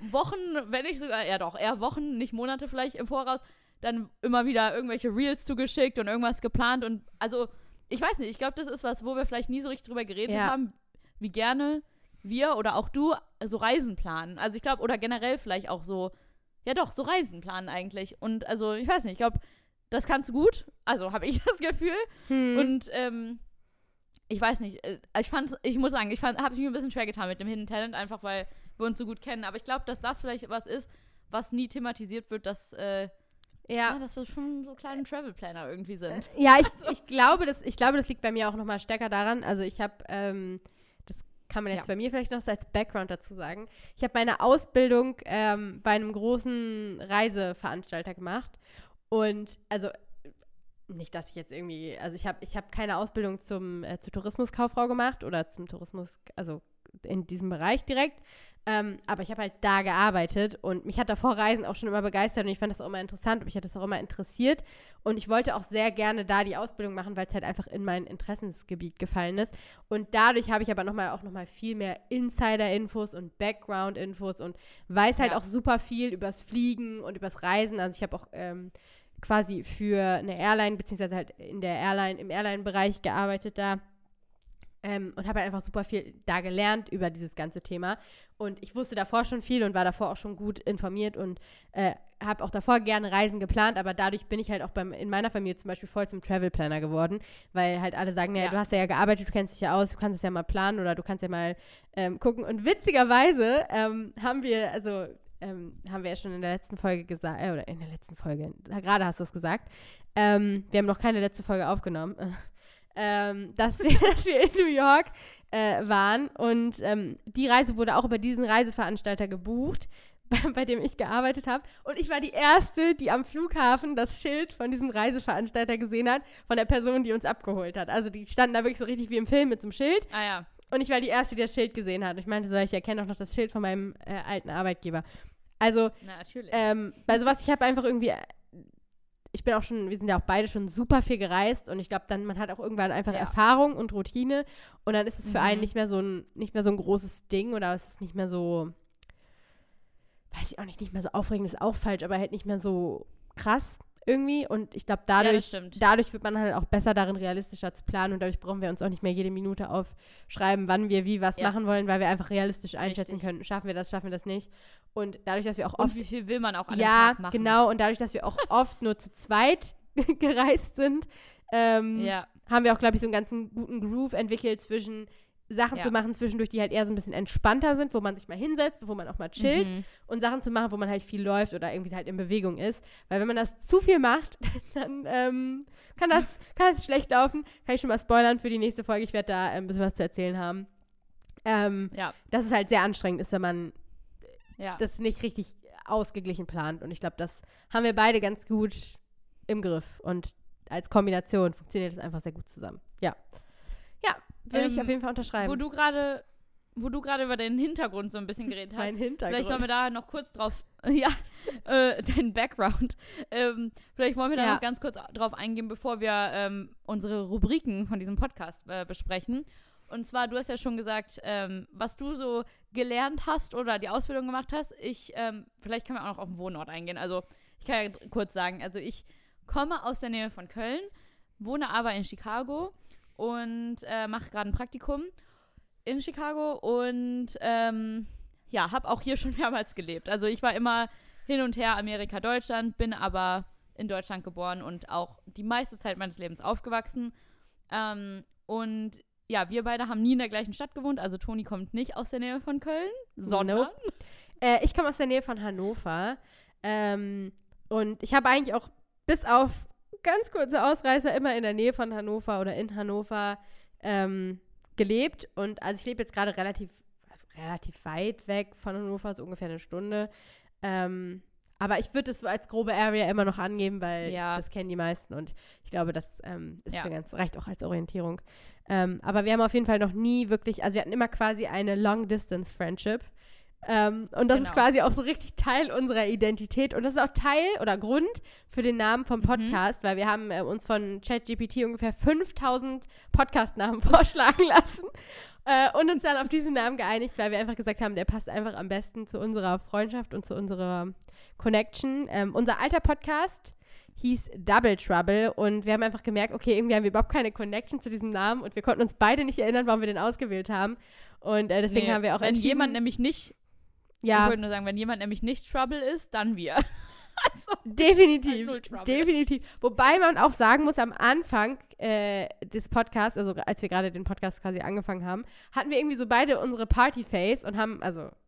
[SPEAKER 2] Wochen, wenn nicht sogar, ja doch, eher Wochen, nicht Monate vielleicht im Voraus, dann immer wieder irgendwelche Reels zugeschickt und irgendwas geplant und also, ich weiß nicht, ich glaube, das ist was, wo wir vielleicht nie so richtig drüber geredet ja. haben, wie gerne wir oder auch du so Reisen planen. Also ich glaube, oder generell vielleicht auch so, ja doch, so Reisen planen eigentlich. Und also, ich weiß nicht, ich glaube, das kannst du gut. Also habe ich das Gefühl. Hm. Und ähm, ich weiß nicht, äh, ich fand's, ich muss sagen, ich habe mich ein bisschen schwer getan mit dem Hidden Talent, einfach weil wir uns so gut kennen. Aber ich glaube, dass das vielleicht was ist, was nie thematisiert wird, dass, äh, ja. ja. dass wir schon so kleine Travel Planner irgendwie sind.
[SPEAKER 1] Äh, ja, ich, also. ich, glaube, das, ich glaube, das liegt bei mir auch nochmal stärker daran. Also ich habe, ähm, das kann man jetzt ja. bei mir vielleicht noch so als Background dazu sagen. Ich habe meine Ausbildung ähm, bei einem großen Reiseveranstalter gemacht. Und also nicht, dass ich jetzt irgendwie, also ich habe ich hab keine Ausbildung zum, äh, zur Tourismuskauffrau gemacht oder zum Tourismus, also in diesem Bereich direkt. Ähm, aber ich habe halt da gearbeitet und mich hat davor Reisen auch schon immer begeistert und ich fand das auch immer interessant und mich hat das auch immer interessiert. Und ich wollte auch sehr gerne da die Ausbildung machen, weil es halt einfach in mein Interessensgebiet gefallen ist. Und dadurch habe ich aber noch mal, auch nochmal viel mehr Insider-Infos und Background-Infos und weiß halt ja. auch super viel übers Fliegen und übers Reisen. Also ich habe auch ähm, quasi für eine Airline, beziehungsweise halt in der Airline, im Airline-Bereich gearbeitet da. Ähm, und habe halt einfach super viel da gelernt über dieses ganze Thema. Und ich wusste davor schon viel und war davor auch schon gut informiert und äh, habe auch davor gerne Reisen geplant, aber dadurch bin ich halt auch beim, in meiner Familie zum Beispiel voll zum Travel Planner geworden, weil halt alle sagen, naja, ja. du hast ja gearbeitet, du kennst dich ja aus, du kannst es ja mal planen oder du kannst ja mal ähm, gucken. Und witzigerweise ähm, haben wir, also ähm, haben wir ja schon in der letzten Folge gesagt, äh, oder in der letzten Folge, gerade hast du es gesagt. Ähm, wir haben noch keine letzte Folge aufgenommen, ähm, dass, wir, dass wir in New York äh, waren und ähm, die Reise wurde auch über diesen Reiseveranstalter gebucht, bei, bei dem ich gearbeitet habe. Und ich war die Erste, die am Flughafen das Schild von diesem Reiseveranstalter gesehen hat, von der Person, die uns abgeholt hat. Also die standen da wirklich so richtig wie im Film mit so einem Schild.
[SPEAKER 2] Ah ja.
[SPEAKER 1] Und ich war die Erste, die das Schild gesehen hat. Und ich meinte so, ich erkenne auch noch das Schild von meinem äh, alten Arbeitgeber. Also. Ähm, bei sowas, ich habe einfach irgendwie, ich bin auch schon, wir sind ja auch beide schon super viel gereist und ich glaube, dann, man hat auch irgendwann einfach ja. Erfahrung und Routine und dann ist es für mhm. einen nicht mehr so ein, nicht mehr so ein großes Ding oder es ist nicht mehr so, weiß ich auch nicht, nicht mehr so aufregend ist auch falsch, aber halt nicht mehr so krass. irgendwie. Und ich glaube,
[SPEAKER 2] Ja,
[SPEAKER 1] dadurch,
[SPEAKER 2] stimmt.
[SPEAKER 1] dadurch wird man halt auch besser darin, realistischer zu planen. Und dadurch brauchen wir uns auch nicht mehr jede Minute aufschreiben, wann wir wie was
[SPEAKER 2] Ja.
[SPEAKER 1] machen wollen, weil wir einfach realistisch einschätzen
[SPEAKER 2] Richtig.
[SPEAKER 1] können, schaffen wir das, schaffen wir das nicht. Und dadurch, dass wir auch
[SPEAKER 2] Und
[SPEAKER 1] oft
[SPEAKER 2] wie viel will man auch an
[SPEAKER 1] ja,
[SPEAKER 2] Tag machen?
[SPEAKER 1] genau. Und dadurch, dass wir auch oft nur zu zweit gereist sind, ähm,
[SPEAKER 2] Ja,
[SPEAKER 1] haben wir auch, glaube ich, so einen ganzen guten Groove entwickelt zwischen Sachen
[SPEAKER 2] Ja.
[SPEAKER 1] zu machen zwischendurch, die halt eher so ein bisschen entspannter sind, wo man sich mal hinsetzt, wo man auch mal chillt
[SPEAKER 2] Mhm.
[SPEAKER 1] und Sachen zu machen, wo man halt viel läuft oder irgendwie halt in Bewegung ist. Weil wenn man das zu viel macht, dann ähm, kann, das, kann das schlecht laufen. Kann ich schon mal spoilern für die nächste Folge. Ich werde da äh, ein bisschen was zu erzählen haben. Ähm,
[SPEAKER 2] ja,
[SPEAKER 1] dass es halt sehr anstrengend ist, wenn man
[SPEAKER 2] ja.
[SPEAKER 1] das nicht richtig ausgeglichen plant. Und ich glaube, das haben wir beide ganz gut im Griff. Und als Kombination funktioniert es einfach sehr gut zusammen. Ja. Ja, würde ich
[SPEAKER 2] Ähm,
[SPEAKER 1] auf jeden Fall unterschreiben.
[SPEAKER 2] wo du gerade wo du gerade über den Hintergrund so ein bisschen geredet hast.
[SPEAKER 1] mein Hintergrund.
[SPEAKER 2] Vielleicht sollen wir da noch kurz drauf, ja, äh, den Background. Ähm, vielleicht wollen wir da
[SPEAKER 1] Ja.
[SPEAKER 2] noch ganz kurz drauf eingehen, bevor wir ähm, unsere Rubriken von diesem Podcast äh, besprechen. Und zwar, du hast ja schon gesagt, ähm, was du so gelernt hast oder die Ausbildung gemacht hast. Ich, ähm, vielleicht können wir auch noch auf den Wohnort eingehen. Also, ich kann ja kurz sagen, also ich komme aus der Nähe von Köln, wohne aber in Chicago und äh, mache gerade ein Praktikum in Chicago und ähm, ja, habe auch hier schon mehrmals gelebt. Also ich war immer hin und her Amerika, Deutschland, bin aber in Deutschland geboren und auch die meiste Zeit meines Lebens aufgewachsen. Ähm, und ja, wir beide haben nie in der gleichen Stadt gewohnt. Also Toni kommt nicht aus der Nähe von Köln, sondern
[SPEAKER 1] Nope. Äh, ich komme aus der Nähe von Hannover. Ähm, und ich habe eigentlich auch bis auf ganz kurze Ausreißer immer in der Nähe von Hannover oder in Hannover ähm, gelebt. Und also ich lebe jetzt gerade relativ, also relativ weit weg von Hannover, so ungefähr eine Stunde. Ähm, aber ich würde es so als grobe Area immer noch angeben, weil
[SPEAKER 2] Ja.
[SPEAKER 1] das kennen die meisten und ich glaube, das ähm, ist
[SPEAKER 2] Ja.
[SPEAKER 1] ganz, reicht auch als Orientierung. Ähm, aber wir haben auf jeden Fall noch nie wirklich, also wir hatten immer quasi eine Long-Distance-Friendship. Ähm, und das ist
[SPEAKER 2] Genau.
[SPEAKER 1] quasi auch so richtig Teil unserer Identität. Und das ist auch Teil oder Grund für den Namen vom
[SPEAKER 2] Mhm.
[SPEAKER 1] Podcast, weil wir haben äh, uns von ChatGPT ungefähr 5000 Podcast-Namen vorschlagen lassen äh, und uns dann auf diesen Namen geeinigt, weil wir einfach gesagt haben, der passt einfach am besten zu unserer Freundschaft und zu unserer Connection. Ähm, unser alter Podcast hieß Double Trouble und wir haben einfach gemerkt, okay, irgendwie haben wir überhaupt keine Connection zu diesem Namen und wir konnten uns beide nicht erinnern, warum wir den ausgewählt haben. Und äh, deswegen
[SPEAKER 2] Nee,
[SPEAKER 1] haben wir auch
[SPEAKER 2] wenn jemand nämlich nicht, ich
[SPEAKER 1] ja,
[SPEAKER 2] wollte nur sagen, wenn jemand nämlich nicht Trouble ist, dann wir. also,
[SPEAKER 1] definitiv,
[SPEAKER 2] Trouble.
[SPEAKER 1] definitiv. Wobei man auch sagen muss, am Anfang äh, des Podcasts, also als wir gerade den Podcast quasi angefangen haben, hatten wir irgendwie so beide unsere Partyface und haben, also ich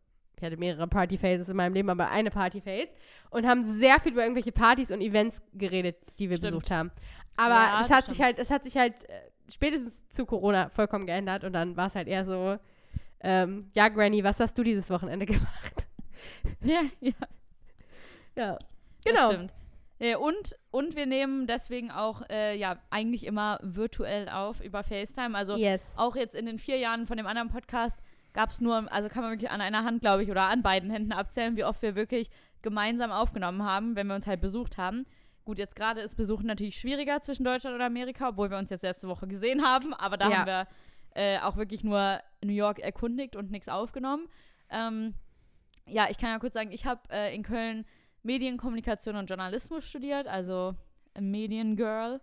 [SPEAKER 1] hatte mehrere Partyfaces in meinem Leben, aber eine Partyface und haben sehr viel über irgendwelche Partys und Events geredet, die wir
[SPEAKER 2] Stimmt.
[SPEAKER 1] besucht haben. Aber
[SPEAKER 2] Ja,
[SPEAKER 1] das
[SPEAKER 2] das
[SPEAKER 1] hat sich halt, es hat sich halt äh, spätestens zu Corona vollkommen geändert und dann war es halt eher so, ähm, ja, Granny, was hast du dieses Wochenende gemacht?
[SPEAKER 2] ja, ja.
[SPEAKER 1] Ja,
[SPEAKER 2] Das
[SPEAKER 1] genau.
[SPEAKER 2] stimmt. Ja, und, und wir nehmen deswegen auch, äh, ja, eigentlich immer virtuell auf über FaceTime. Also
[SPEAKER 1] Yes.
[SPEAKER 2] auch jetzt in den vier Jahren von dem anderen Podcast gab es nur, also kann man wirklich an einer Hand, glaube ich, oder an beiden Händen abzählen, wie oft wir wirklich gemeinsam aufgenommen haben, wenn wir uns halt besucht haben. Gut, jetzt gerade ist Besuchen natürlich schwieriger zwischen Deutschland oder Amerika, obwohl wir uns jetzt letzte Woche gesehen haben, aber da
[SPEAKER 1] Ja.
[SPEAKER 2] haben wir äh, auch wirklich nur New York erkundigt und nichts aufgenommen. Ähm, ja, ich kann ja kurz sagen, ich habe äh, in Köln Medienkommunikation und Journalismus studiert, also a Mediengirl.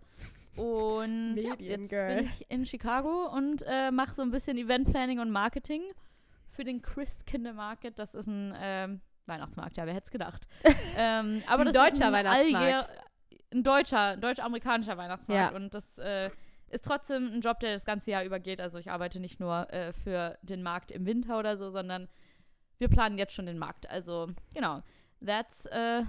[SPEAKER 2] Und ja, jetzt bin ich in Chicago und äh, mache so ein bisschen Eventplanning und Marketing für den Christkindle Market. Das ist ein ähm, Weihnachtsmarkt, ja, wer hätte es gedacht. ähm, aber
[SPEAKER 1] Ein
[SPEAKER 2] das
[SPEAKER 1] deutscher
[SPEAKER 2] ist ein
[SPEAKER 1] Weihnachtsmarkt.
[SPEAKER 2] allgehr- Ein deutscher, deutsch-amerikanischer Weihnachtsmarkt.
[SPEAKER 1] Ja.
[SPEAKER 2] Und das äh, ist trotzdem ein Job, der das ganze Jahr übergeht. Also ich arbeite nicht nur äh, für den Markt im Winter oder so, sondern wir planen jetzt schon den Markt. Also genau, that's, äh,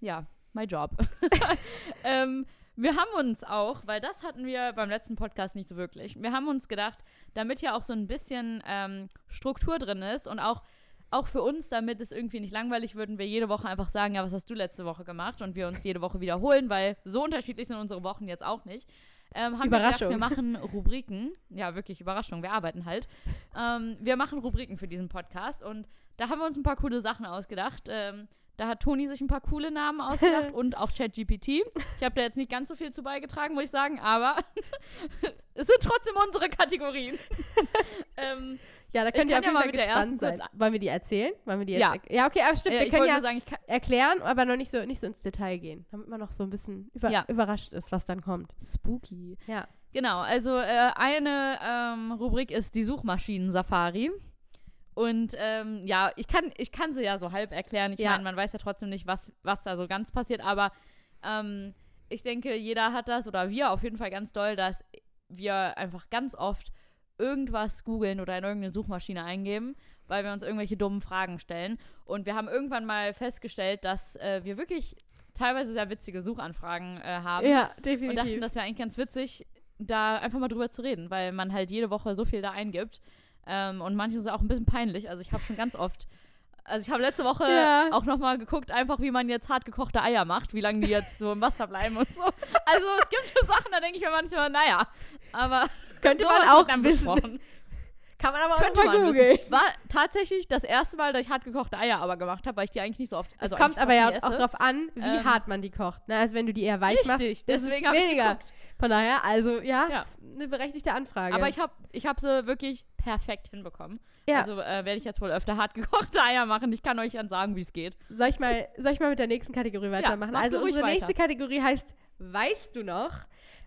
[SPEAKER 2] ja, my job. ähm, wir haben uns auch, weil das hatten wir beim letzten Podcast nicht so wirklich, wir haben uns gedacht, damit ja auch so ein bisschen ähm, Struktur drin ist und auch, auch für uns, damit es irgendwie nicht langweilig würden wir jede Woche einfach sagen, ja, was hast du letzte Woche gemacht und wir uns jede Woche wiederholen, weil so unterschiedlich sind unsere Wochen jetzt auch nicht. Ähm, haben
[SPEAKER 1] Überraschung.
[SPEAKER 2] Wir, gedacht, wir machen Rubriken. Ja, wirklich Überraschung. Wir arbeiten halt. Ähm, wir machen Rubriken für diesen Podcast und da haben wir uns ein paar coole Sachen ausgedacht. Ähm, da hat Toni sich ein paar coole Namen ausgedacht und auch ChatGPT. Ich habe da jetzt nicht ganz so viel zu beigetragen, muss ich sagen, aber Es sind trotzdem unsere Kategorien. ähm,
[SPEAKER 1] ja, da könnt ihr auf jeden
[SPEAKER 2] ja
[SPEAKER 1] Fall gespannt sein. Wollen wir die erzählen? Wollen wir die jetzt
[SPEAKER 2] ja.
[SPEAKER 1] ja, okay, aber stimmt,
[SPEAKER 2] ja,
[SPEAKER 1] wir können ja
[SPEAKER 2] sagen,
[SPEAKER 1] erklären, aber noch nicht so, nicht so ins Detail gehen, damit man noch so ein bisschen über
[SPEAKER 2] ja.
[SPEAKER 1] überrascht ist, was dann kommt.
[SPEAKER 2] Spooky.
[SPEAKER 1] Ja.
[SPEAKER 2] Genau, also äh, eine ähm, Rubrik ist die Suchmaschinen-Safari. Und ähm, ja, ich kann, ich kann sie ja so halb erklären. Ich
[SPEAKER 1] Ja.
[SPEAKER 2] meine, man weiß ja trotzdem nicht, was, was da so ganz passiert, aber ähm, ich denke, jeder hat das oder wir auf jeden Fall ganz doll, dass wir einfach ganz oft irgendwas googeln oder in irgendeine Suchmaschine eingeben, weil wir uns irgendwelche dummen Fragen stellen. Und wir haben irgendwann mal festgestellt, dass äh, wir wirklich teilweise sehr witzige Suchanfragen äh, haben
[SPEAKER 1] Ja,
[SPEAKER 2] und dachten,
[SPEAKER 1] definitiv.
[SPEAKER 2] das wäre eigentlich ganz witzig, da einfach mal drüber zu reden, weil man halt jede Woche so viel da eingibt. Ähm, und manches ist auch ein bisschen peinlich. Also ich habe schon ganz oft, also ich habe letzte Woche
[SPEAKER 1] Ja.
[SPEAKER 2] auch nochmal geguckt, einfach wie man jetzt hart gekochte Eier macht, wie lange die jetzt so im Wasser bleiben und so. Also es gibt schon Sachen, da denke ich mir manchmal, naja, aber
[SPEAKER 1] Könnte man auch wissen.
[SPEAKER 2] besprochen.
[SPEAKER 1] Kann man aber auch
[SPEAKER 2] Könnte man
[SPEAKER 1] googeln.
[SPEAKER 2] War tatsächlich das erste Mal, dass ich hart gekochte Eier aber gemacht habe, weil ich die eigentlich nicht so oft, also
[SPEAKER 1] es kommt aber ja auch
[SPEAKER 2] esse.
[SPEAKER 1] drauf an, wie
[SPEAKER 2] Ähm,
[SPEAKER 1] hart man die kocht. Ne? Also wenn du die eher weich machst,
[SPEAKER 2] Richtig,
[SPEAKER 1] ist
[SPEAKER 2] deswegen
[SPEAKER 1] es
[SPEAKER 2] habe ich
[SPEAKER 1] weniger.
[SPEAKER 2] geguckt.
[SPEAKER 1] Von daher, also ja,
[SPEAKER 2] Ja.
[SPEAKER 1] ist eine berechtigte Anfrage.
[SPEAKER 2] Aber ich habe ich hab sie wirklich perfekt hinbekommen.
[SPEAKER 1] Ja.
[SPEAKER 2] Also äh, werde ich jetzt wohl öfter hart gekochte Eier machen. Ich kann euch dann sagen, wie es geht.
[SPEAKER 1] soll, ich mal, soll ich mal mit der nächsten Kategorie weitermachen?
[SPEAKER 2] mach
[SPEAKER 1] also unsere nächste
[SPEAKER 2] weiter.
[SPEAKER 1] Kategorie heißt Weißt du noch?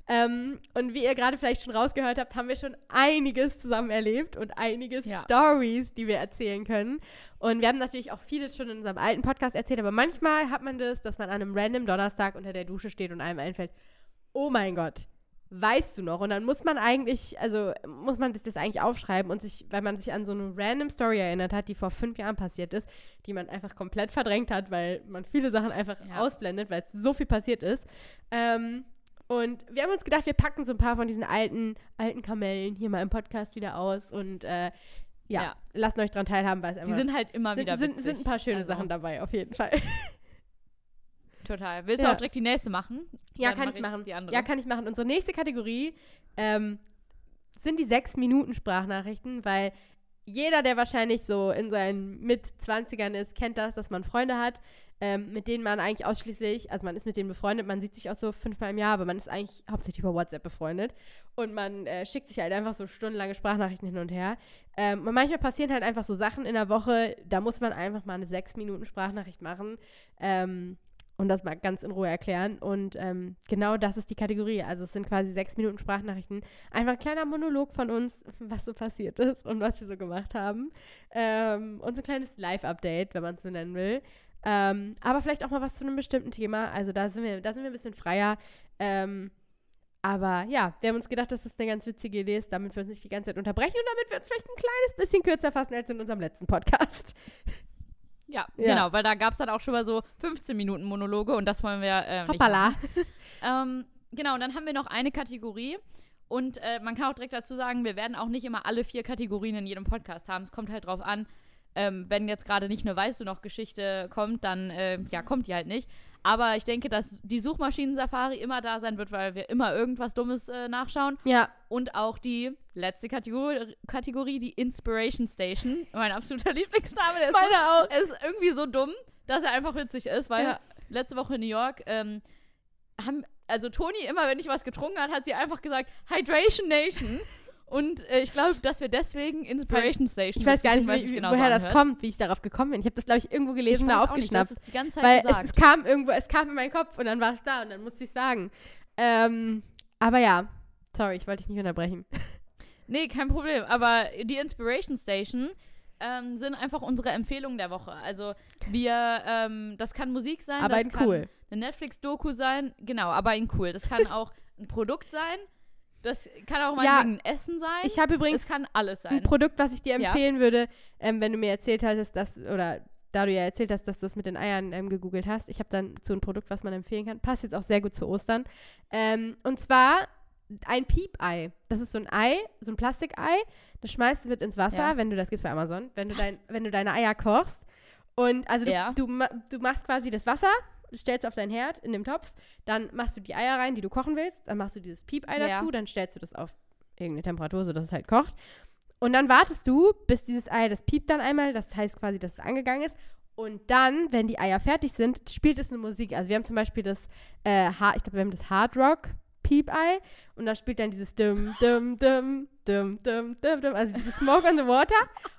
[SPEAKER 1] Ähm, und wie ihr gerade vielleicht schon rausgehört habt, haben wir schon einiges zusammen erlebt und einige
[SPEAKER 2] Ja.
[SPEAKER 1] Stories, die wir erzählen können. Und wir haben natürlich auch vieles schon in unserem alten Podcast erzählt, aber manchmal hat man das, dass man an einem random Donnerstag unter der Dusche steht und einem einfällt, oh mein Gott, weißt du noch? Und dann muss man eigentlich, also muss man das, das eigentlich aufschreiben und sich, weil man sich an so eine random Story erinnert hat, die vor fünf Jahren passiert ist, die man einfach komplett verdrängt hat, weil man viele Sachen einfach
[SPEAKER 2] Ja.
[SPEAKER 1] ausblendet, weil es so viel passiert ist. Ähm, und wir haben uns gedacht, wir packen so ein paar von diesen alten, alten Kamellen hier mal im Podcast wieder aus und äh, ja,
[SPEAKER 2] Ja.
[SPEAKER 1] lassen euch dran teilhaben, weil es
[SPEAKER 2] Die
[SPEAKER 1] einfach
[SPEAKER 2] sind halt immer
[SPEAKER 1] sind,
[SPEAKER 2] wieder
[SPEAKER 1] sind,
[SPEAKER 2] witzig.
[SPEAKER 1] sind ein paar schöne
[SPEAKER 2] Also,
[SPEAKER 1] Sachen dabei, auf jeden Fall.
[SPEAKER 2] Total. Willst du
[SPEAKER 1] Ja.
[SPEAKER 2] auch direkt die nächste machen?
[SPEAKER 1] Ja,
[SPEAKER 2] Dann
[SPEAKER 1] kann
[SPEAKER 2] mach
[SPEAKER 1] ich machen.
[SPEAKER 2] Die andere.
[SPEAKER 1] Ja, kann ich machen. Unsere nächste Kategorie ähm, sind die sechs Minuten Sprachnachrichten, weil jeder, der wahrscheinlich so in seinen Mit-20ern ist, kennt das, dass man Freunde hat, ähm, mit denen man eigentlich ausschließlich, also man ist mit denen befreundet, man sieht sich auch so fünfmal im Jahr, aber man ist eigentlich hauptsächlich über WhatsApp befreundet und man äh, schickt sich halt einfach so stundenlange Sprachnachrichten hin und her. Ähm, und manchmal passieren halt einfach so Sachen in der Woche, da muss man einfach mal eine sechs Minuten Sprachnachricht machen. Ähm, und das mal ganz in Ruhe erklären. Und ähm, genau das ist die Kategorie. Also es sind quasi sechs Minuten Sprachnachrichten. Einfach ein kleiner Monolog von uns, was so passiert ist und was wir so gemacht haben. Ähm, und so ein kleines Live-Update, wenn man es so nennen will. Ähm, aber vielleicht auch mal was zu einem bestimmten Thema. Also da sind wir, da sind wir ein bisschen freier. Ähm, aber ja, wir haben uns gedacht, dass das eine ganz witzige Idee ist, damit wir uns nicht die ganze Zeit unterbrechen und damit wir uns vielleicht ein kleines bisschen kürzer fassen als in unserem letzten Podcast.
[SPEAKER 2] Ja,
[SPEAKER 1] Ja.
[SPEAKER 2] genau, weil da gab es dann auch schon mal so 15 Minuten Monologe und das wollen wir äh,
[SPEAKER 1] Hoppala.
[SPEAKER 2] Ähm, genau, und dann haben wir noch eine Kategorie. Und äh, man kann auch direkt dazu sagen, wir werden auch nicht immer alle vier Kategorien in jedem Podcast haben. Es kommt halt drauf an, ähm, wenn jetzt gerade nicht eine Weißt du noch Geschichte kommt, dann äh, ja, kommt die halt nicht. Aber ich denke, dass die Suchmaschinen-Safari immer da sein wird, weil wir immer irgendwas Dummes äh, nachschauen.
[SPEAKER 1] Ja,
[SPEAKER 2] Und auch die letzte Kategorie, Kategorie, die Inspiration Station. Mein absoluter Lieblingsname. Der ist so
[SPEAKER 1] meine auch.
[SPEAKER 2] er ist irgendwie so dumm, dass er einfach witzig ist, weil
[SPEAKER 1] Ja.
[SPEAKER 2] letzte Woche in New York ähm, haben, also Toni, immer wenn ich was getrunken hat, hat sie einfach gesagt, Hydration Nation. Und äh, ich glaube, dass wir deswegen Inspiration Station
[SPEAKER 1] Ich weiß gar nicht, wie,
[SPEAKER 2] genauso
[SPEAKER 1] woher das
[SPEAKER 2] anhört.
[SPEAKER 1] kommt, wie ich darauf gekommen bin. Ich habe das, glaube ich, irgendwo gelesen oder
[SPEAKER 2] auch nicht,
[SPEAKER 1] aufgeschnappt.
[SPEAKER 2] das die ganze Zeit
[SPEAKER 1] weil es,
[SPEAKER 2] gesagt.
[SPEAKER 1] es kam irgendwo, es kam in meinen Kopf und dann war es da und dann musste ich sagen. Ähm, aber ja, sorry, ich wollte dich nicht unterbrechen.
[SPEAKER 2] Nee, kein Problem. Aber die Inspiration Station ähm, sind einfach unsere Empfehlungen der Woche. Also wir, ähm, das kann Musik sein,
[SPEAKER 1] Aber
[SPEAKER 2] das kann
[SPEAKER 1] cool.
[SPEAKER 2] eine Netflix-Doku sein, genau, aber in cool. Das kann auch ein Produkt sein, das kann auch mal
[SPEAKER 1] Ja,
[SPEAKER 2] ein Essen sein.
[SPEAKER 1] Ich habe übrigens
[SPEAKER 2] es kann alles
[SPEAKER 1] ein
[SPEAKER 2] sein.
[SPEAKER 1] Produkt, was ich dir
[SPEAKER 2] Ja.
[SPEAKER 1] empfehlen würde, ähm, wenn du mir erzählt hattest, dass, oder da du ja erzählt hast, dass du das mit den Eiern ähm, gegoogelt hast. Ich habe dann zu einem Produkt, was man empfehlen kann. Passt jetzt auch sehr gut zu Ostern. Ähm, und zwar ein Piepei. Das ist so ein Ei, so ein Plastikei. Das schmeißt du mit ins Wasser,
[SPEAKER 2] Ja.
[SPEAKER 1] wenn du, das gibt's bei Amazon, wenn du, dein, wenn du deine Eier kochst. Und also du,
[SPEAKER 2] Ja.
[SPEAKER 1] du, du machst quasi das Wasser, stellst auf deinen Herd in dem Topf, dann machst du die Eier rein, die du kochen willst, dann machst du dieses Piepei
[SPEAKER 2] Ja.
[SPEAKER 1] dazu, dann stellst du das auf irgendeine Temperatur, sodass es halt kocht. Und dann wartest du, bis dieses Ei, das piept dann einmal, das heißt quasi, dass es angegangen ist. Und dann, wenn die Eier fertig sind, spielt es eine Musik. Also wir haben zum Beispiel das, äh, ich glaube, wir haben das Hard Rock Peep-Eye und da spielt dann dieses Dum, Dum, Dum, Dum, Dum, Dum, Dum, also dieses Smoke on the Water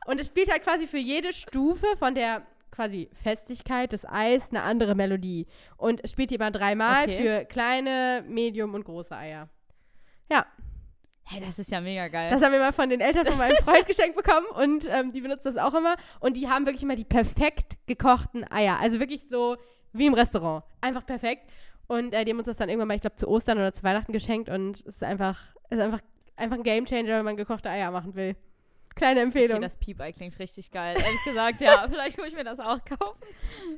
[SPEAKER 1] und es spielt halt quasi für jede Stufe von der quasi Festigkeit des Eis eine andere Melodie und spielt die immer dreimal
[SPEAKER 2] Okay.
[SPEAKER 1] für kleine, Medium und große Eier. Ja,
[SPEAKER 2] Hey, das ist ja mega geil.
[SPEAKER 1] das haben wir mal von den Eltern von meinem Freund geschenkt bekommen und ähm, die benutzen das auch immer. Und die haben wirklich immer die perfekt gekochten Eier. Also wirklich so wie im Restaurant. Einfach perfekt. Und äh, die haben uns das dann irgendwann mal, ich glaube, zu Ostern oder zu Weihnachten geschenkt. Und es ist einfach, es ist einfach, einfach ein Gamechanger, wenn man gekochte Eier machen will. Kleine Empfehlung.
[SPEAKER 2] Okay, das Peep-Eye klingt richtig geil. Ehrlich gesagt, ja, vielleicht muss ich mir das auch kaufen.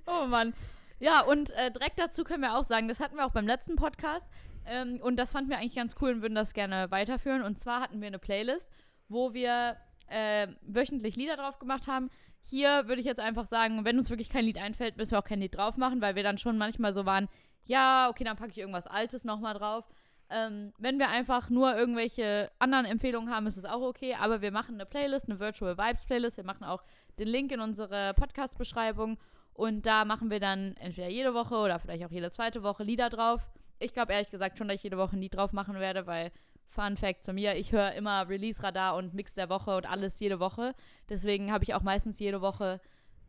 [SPEAKER 2] Oh Mann. Ja, und äh, direkt dazu können wir auch sagen, das hatten wir auch beim letzten Podcast. Ähm, und das fanden wir eigentlich ganz cool und würden das gerne weiterführen. Und zwar hatten wir eine Playlist, wo wir äh, wöchentlich Lieder drauf gemacht haben. Hier würde ich jetzt einfach sagen, wenn uns wirklich kein Lied einfällt, müssen wir auch kein Lied drauf machen, weil wir dann schon manchmal so waren, ja, okay, dann packe ich irgendwas Altes nochmal drauf. Ähm, wenn wir einfach nur irgendwelche anderen Empfehlungen haben, ist es auch okay. Aber wir machen eine Playlist, eine Virtual Vibes Playlist. Wir machen auch den Link in unsere Podcast-Beschreibung. Und da machen wir dann entweder jede Woche oder vielleicht auch jede zweite Woche Lieder drauf. Ich glaube ehrlich gesagt schon, dass ich jede Woche ein Lied drauf machen werde, weil Fun Fact zu mir, ich höre immer Release-Radar und Mix der Woche und alles jede Woche. Deswegen habe ich auch meistens jede Woche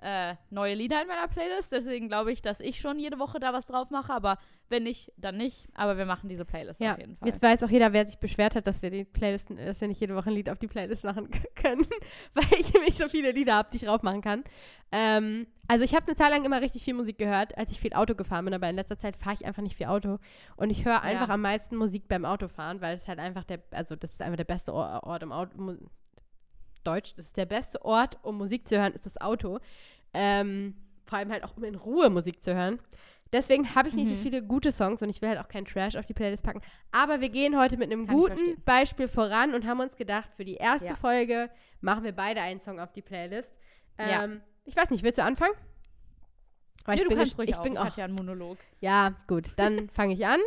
[SPEAKER 2] äh, neue Lieder in meiner Playlist. Deswegen glaube ich, dass ich schon jede Woche da was drauf mache. Aber wenn nicht, dann nicht. Aber wir machen diese Playlist
[SPEAKER 1] ja,
[SPEAKER 2] auf jeden Fall.
[SPEAKER 1] jetzt weiß auch jeder, wer sich beschwert hat, dass wir die Playlist, dass wir nicht jede Woche ein Lied auf die Playlist machen können, weil ich nämlich so viele Lieder habe, die ich drauf machen kann. Ähm, also ich habe eine Zeit lang immer richtig viel Musik gehört, als ich viel Auto gefahren bin, aber in letzter Zeit fahre ich einfach nicht viel Auto und ich höre einfach am meisten Musik beim Autofahren, weil es halt einfach der, also das ist einfach der beste Or- Ort im Auto, Deutsch, das ist der beste Ort, um Musik zu hören, ist das Auto. Ähm, vor allem halt auch, um in Ruhe Musik zu hören. Deswegen habe ich nicht so
[SPEAKER 2] Mhm.
[SPEAKER 1] viele gute Songs und ich will halt auch keinen Trash auf die Playlist packen. Aber wir gehen heute mit einem
[SPEAKER 2] Kann ich
[SPEAKER 1] guten. Beispiel voran und haben uns gedacht, für die erste
[SPEAKER 2] Ja.
[SPEAKER 1] Folge machen wir beide einen Song auf die Playlist.
[SPEAKER 2] Ja.
[SPEAKER 1] Ähm, Ich weiß nicht, willst du anfangen? Weil
[SPEAKER 2] Nee,
[SPEAKER 1] ich
[SPEAKER 2] du
[SPEAKER 1] bin,
[SPEAKER 2] kannst ruhig
[SPEAKER 1] ich
[SPEAKER 2] auch.
[SPEAKER 1] bin
[SPEAKER 2] Ich
[SPEAKER 1] auch
[SPEAKER 2] hatte ja einen Monolog.
[SPEAKER 1] ja, gut, dann fange ich an.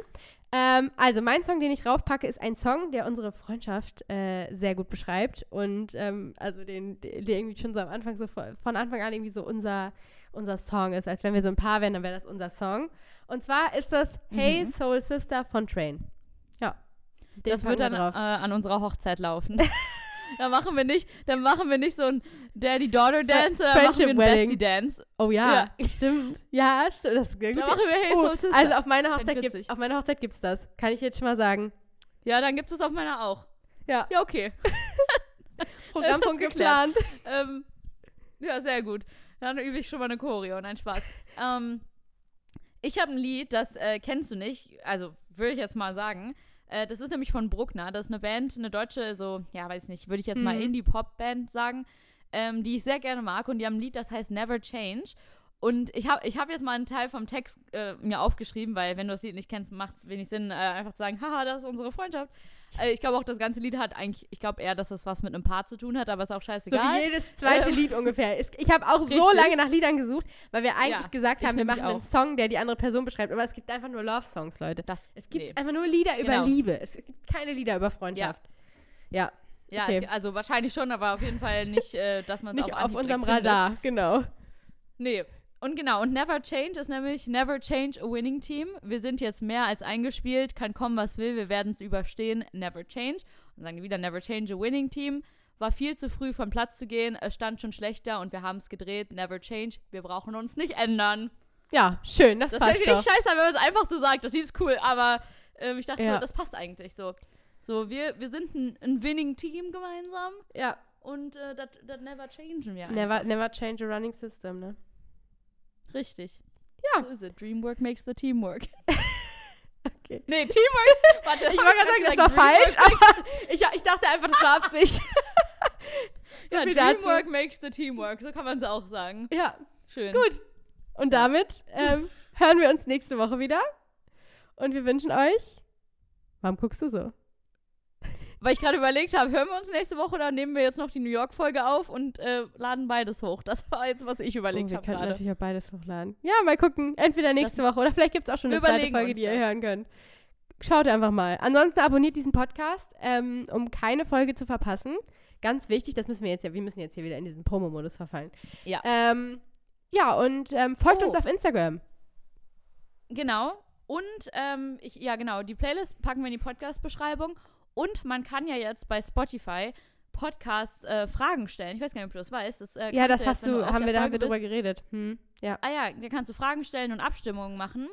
[SPEAKER 1] Ähm, also, mein Song, den ich raufpacke, ist ein Song, der unsere Freundschaft äh, sehr gut beschreibt. Und ähm, also den, der irgendwie schon so am Anfang, so von Anfang an irgendwie so unser, unser Song ist. Als wenn wir so ein Paar wären, dann wäre das unser Song. Und zwar ist das Hey
[SPEAKER 2] Mhm.
[SPEAKER 1] Soul Sister von Train. Ja. Den
[SPEAKER 2] das wird
[SPEAKER 1] wir
[SPEAKER 2] dann äh, an unserer Hochzeit laufen. da machen wir nicht, dann machen wir nicht so ein Daddy-Daughter-Dance, sondern machen wir ein. Bestie-Dance.
[SPEAKER 1] Oh ja,
[SPEAKER 2] Ja.
[SPEAKER 1] stimmt. Ja, stimmt. Das ist
[SPEAKER 2] Da machen wir Hey
[SPEAKER 1] Oh,
[SPEAKER 2] Sister.
[SPEAKER 1] also auf meiner Hochzeit gibt's,
[SPEAKER 2] witzig.
[SPEAKER 1] auf meiner Hochzeit gibt's das. Kann ich jetzt schon mal sagen.
[SPEAKER 2] ja, dann gibt es auf meiner auch.
[SPEAKER 1] Ja.
[SPEAKER 2] Ja, okay.
[SPEAKER 1] Programmpunkt geplant.
[SPEAKER 2] ähm, ja, sehr gut. Dann übe ich schon mal eine Choreo. Nein, Spaß. ähm, ich habe ein Lied, das äh, kennst du nicht. Also, würde ich jetzt mal sagen. Äh, das ist nämlich von Bruckner. Das ist eine Band, eine deutsche, so, ja, weiß nicht, würde ich jetzt mal
[SPEAKER 1] Mhm.
[SPEAKER 2] Indie-Pop-Band sagen, ähm, die ich sehr gerne mag. Und die haben ein Lied, das heißt Never Change. Und ich habe ich hab jetzt mal einen Teil vom Text äh, mir aufgeschrieben, weil wenn du das Lied nicht kennst, macht es wenig Sinn, äh, einfach zu sagen, haha, das ist unsere Freundschaft. Äh, ich glaube auch, das ganze Lied hat eigentlich, ich glaube eher, dass das was mit einem Paar zu tun hat, aber ist auch
[SPEAKER 1] So
[SPEAKER 2] scheißegal.
[SPEAKER 1] wie jedes zweite
[SPEAKER 2] Ähm,
[SPEAKER 1] Lied ungefähr. Ich habe auch so
[SPEAKER 2] Richtig.
[SPEAKER 1] lange nach Liedern gesucht, weil wir eigentlich
[SPEAKER 2] Ja,
[SPEAKER 1] gesagt haben, wir machen einen. Song, der die andere Person beschreibt. Aber es gibt einfach nur Love-Songs, Leute.
[SPEAKER 2] Das,
[SPEAKER 1] Es gibt
[SPEAKER 2] nee.
[SPEAKER 1] einfach nur Lieder über
[SPEAKER 2] Genau.
[SPEAKER 1] Liebe. Es gibt keine Lieder über Freundschaft. Ja,
[SPEAKER 2] Ja,
[SPEAKER 1] okay.
[SPEAKER 2] es, also wahrscheinlich schon, aber auf jeden Fall nicht, äh, dass man es auf,
[SPEAKER 1] auf, unserem
[SPEAKER 2] direkt findet.
[SPEAKER 1] Radar, genau.
[SPEAKER 2] Nee. Und genau, und Never Change ist nämlich Never Change a Winning Team. Wir sind jetzt mehr als eingespielt, kann kommen, was will, wir werden es überstehen. Never Change. Und sagen die wieder Never Change a Winning Team. War viel zu früh vom Platz zu gehen, es stand schon schlechter und wir haben es gedreht. Never Change, wir brauchen uns nicht ändern.
[SPEAKER 1] Ja, schön, das,
[SPEAKER 2] Das
[SPEAKER 1] passt
[SPEAKER 2] ist
[SPEAKER 1] doch.
[SPEAKER 2] richtig scheiße, wenn man es einfach so sagt. Das ist cool, aber ähm, ich dachte,
[SPEAKER 1] Ja.
[SPEAKER 2] so, das passt eigentlich so. So, wir, wir sind ein, ein Winning Team gemeinsam
[SPEAKER 1] Ja,
[SPEAKER 2] und äh, das das never changen wir einfach.
[SPEAKER 1] never, never change a running system, ne?
[SPEAKER 2] Richtig.
[SPEAKER 1] Ja.
[SPEAKER 2] So ist es. Dreamwork makes the teamwork.
[SPEAKER 1] Okay.
[SPEAKER 2] Nee, Teamwork. Warte,
[SPEAKER 1] Ich wollte gerade sagen, das war falsch, aber ich, ich dachte einfach, das war Absicht.
[SPEAKER 2] Ja,
[SPEAKER 1] viel dazu.
[SPEAKER 2] Makes the teamwork. So kann man es auch sagen.
[SPEAKER 1] Ja,
[SPEAKER 2] Schön.
[SPEAKER 1] Gut. Und damit ähm, hören wir uns nächste Woche wieder. Und wir wünschen euch. Warum guckst du so?
[SPEAKER 2] Weil ich gerade überlegt habe, hören wir uns nächste Woche oder nehmen wir jetzt noch die New York-Folge auf und äh, laden beides hoch. Das war jetzt, was ich
[SPEAKER 1] Oh,
[SPEAKER 2] überlegt
[SPEAKER 1] wir
[SPEAKER 2] habe
[SPEAKER 1] könnten
[SPEAKER 2] gerade.
[SPEAKER 1] natürlich auch beides hochladen. Ja, mal gucken. Entweder nächste Woche oder vielleicht gibt es auch schon
[SPEAKER 2] Wir
[SPEAKER 1] eine zweite Folge, die ihr
[SPEAKER 2] das.
[SPEAKER 1] hören könnt. Schaut einfach mal. Ansonsten abonniert diesen Podcast, ähm, um keine Folge zu verpassen. Ganz wichtig, das müssen wir jetzt ja, wir müssen jetzt hier wieder in diesen Promo-Modus verfallen.
[SPEAKER 2] Ja.
[SPEAKER 1] Ähm, ja, und ähm, folgt
[SPEAKER 2] Oh.
[SPEAKER 1] uns auf Instagram.
[SPEAKER 2] Genau. Und ähm, ich, ja genau, die Playlist packen wir in die Podcast-Beschreibung. Und man kann ja jetzt bei Spotify Podcast äh, Fragen stellen. Ich weiß gar nicht, ob du das weißt. Das, äh,
[SPEAKER 1] Ja, das hast du, haben wir, da haben wir drüber geredet. Hm, ja.
[SPEAKER 2] Ah ja, da kannst du Fragen stellen und Abstimmungen machen.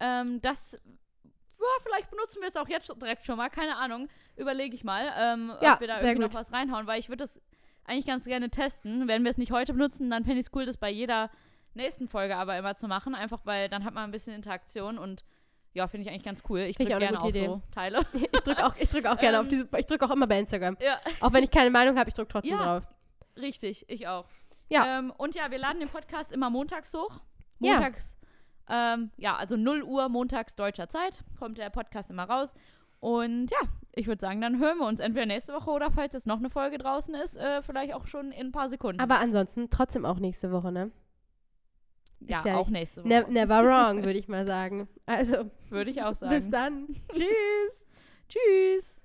[SPEAKER 2] Ähm, das, ja, vielleicht benutzen wir es auch jetzt direkt schon mal, keine Ahnung. Überlege ich mal, ähm,
[SPEAKER 1] Ja,
[SPEAKER 2] ob wir da irgendwie
[SPEAKER 1] gut.
[SPEAKER 2] noch was reinhauen, weil ich würde das eigentlich ganz gerne testen. Wenn wir es nicht heute benutzen, dann fände ich es cool, das bei jeder nächsten Folge aber immer zu machen, einfach weil dann hat man ein bisschen Interaktion und ja, finde ich eigentlich ganz cool. Ich drücke gerne auf
[SPEAKER 1] gute
[SPEAKER 2] so Teile.
[SPEAKER 1] Ich drücke auch, ich drück auch gerne auf
[SPEAKER 2] Ähm,
[SPEAKER 1] diese, ich drücke auch immer bei Instagram.
[SPEAKER 2] ja,
[SPEAKER 1] Auch wenn ich keine Meinung habe, ich drücke trotzdem
[SPEAKER 2] Ja.
[SPEAKER 1] drauf.
[SPEAKER 2] richtig, ich auch.
[SPEAKER 1] Ja.
[SPEAKER 2] Ähm, und ja, wir laden den Podcast immer montags hoch.
[SPEAKER 1] Ja.
[SPEAKER 2] Montags, ähm, ja, also 0 Uhr montags deutscher Zeit kommt der Podcast immer raus. Und ja, ich würde sagen, dann hören wir uns entweder nächste Woche oder falls jetzt noch eine Folge draußen ist, äh, vielleicht auch schon in ein paar Sekunden.
[SPEAKER 1] Aber ansonsten trotzdem auch nächste Woche, ne?
[SPEAKER 2] Ja,
[SPEAKER 1] ja
[SPEAKER 2] auch nächste Woche.
[SPEAKER 1] Ne never wrong, würde ich mal sagen. Also,
[SPEAKER 2] Würde ich auch
[SPEAKER 1] bis
[SPEAKER 2] sagen.
[SPEAKER 1] dann. Tschüss.
[SPEAKER 2] Tschüss.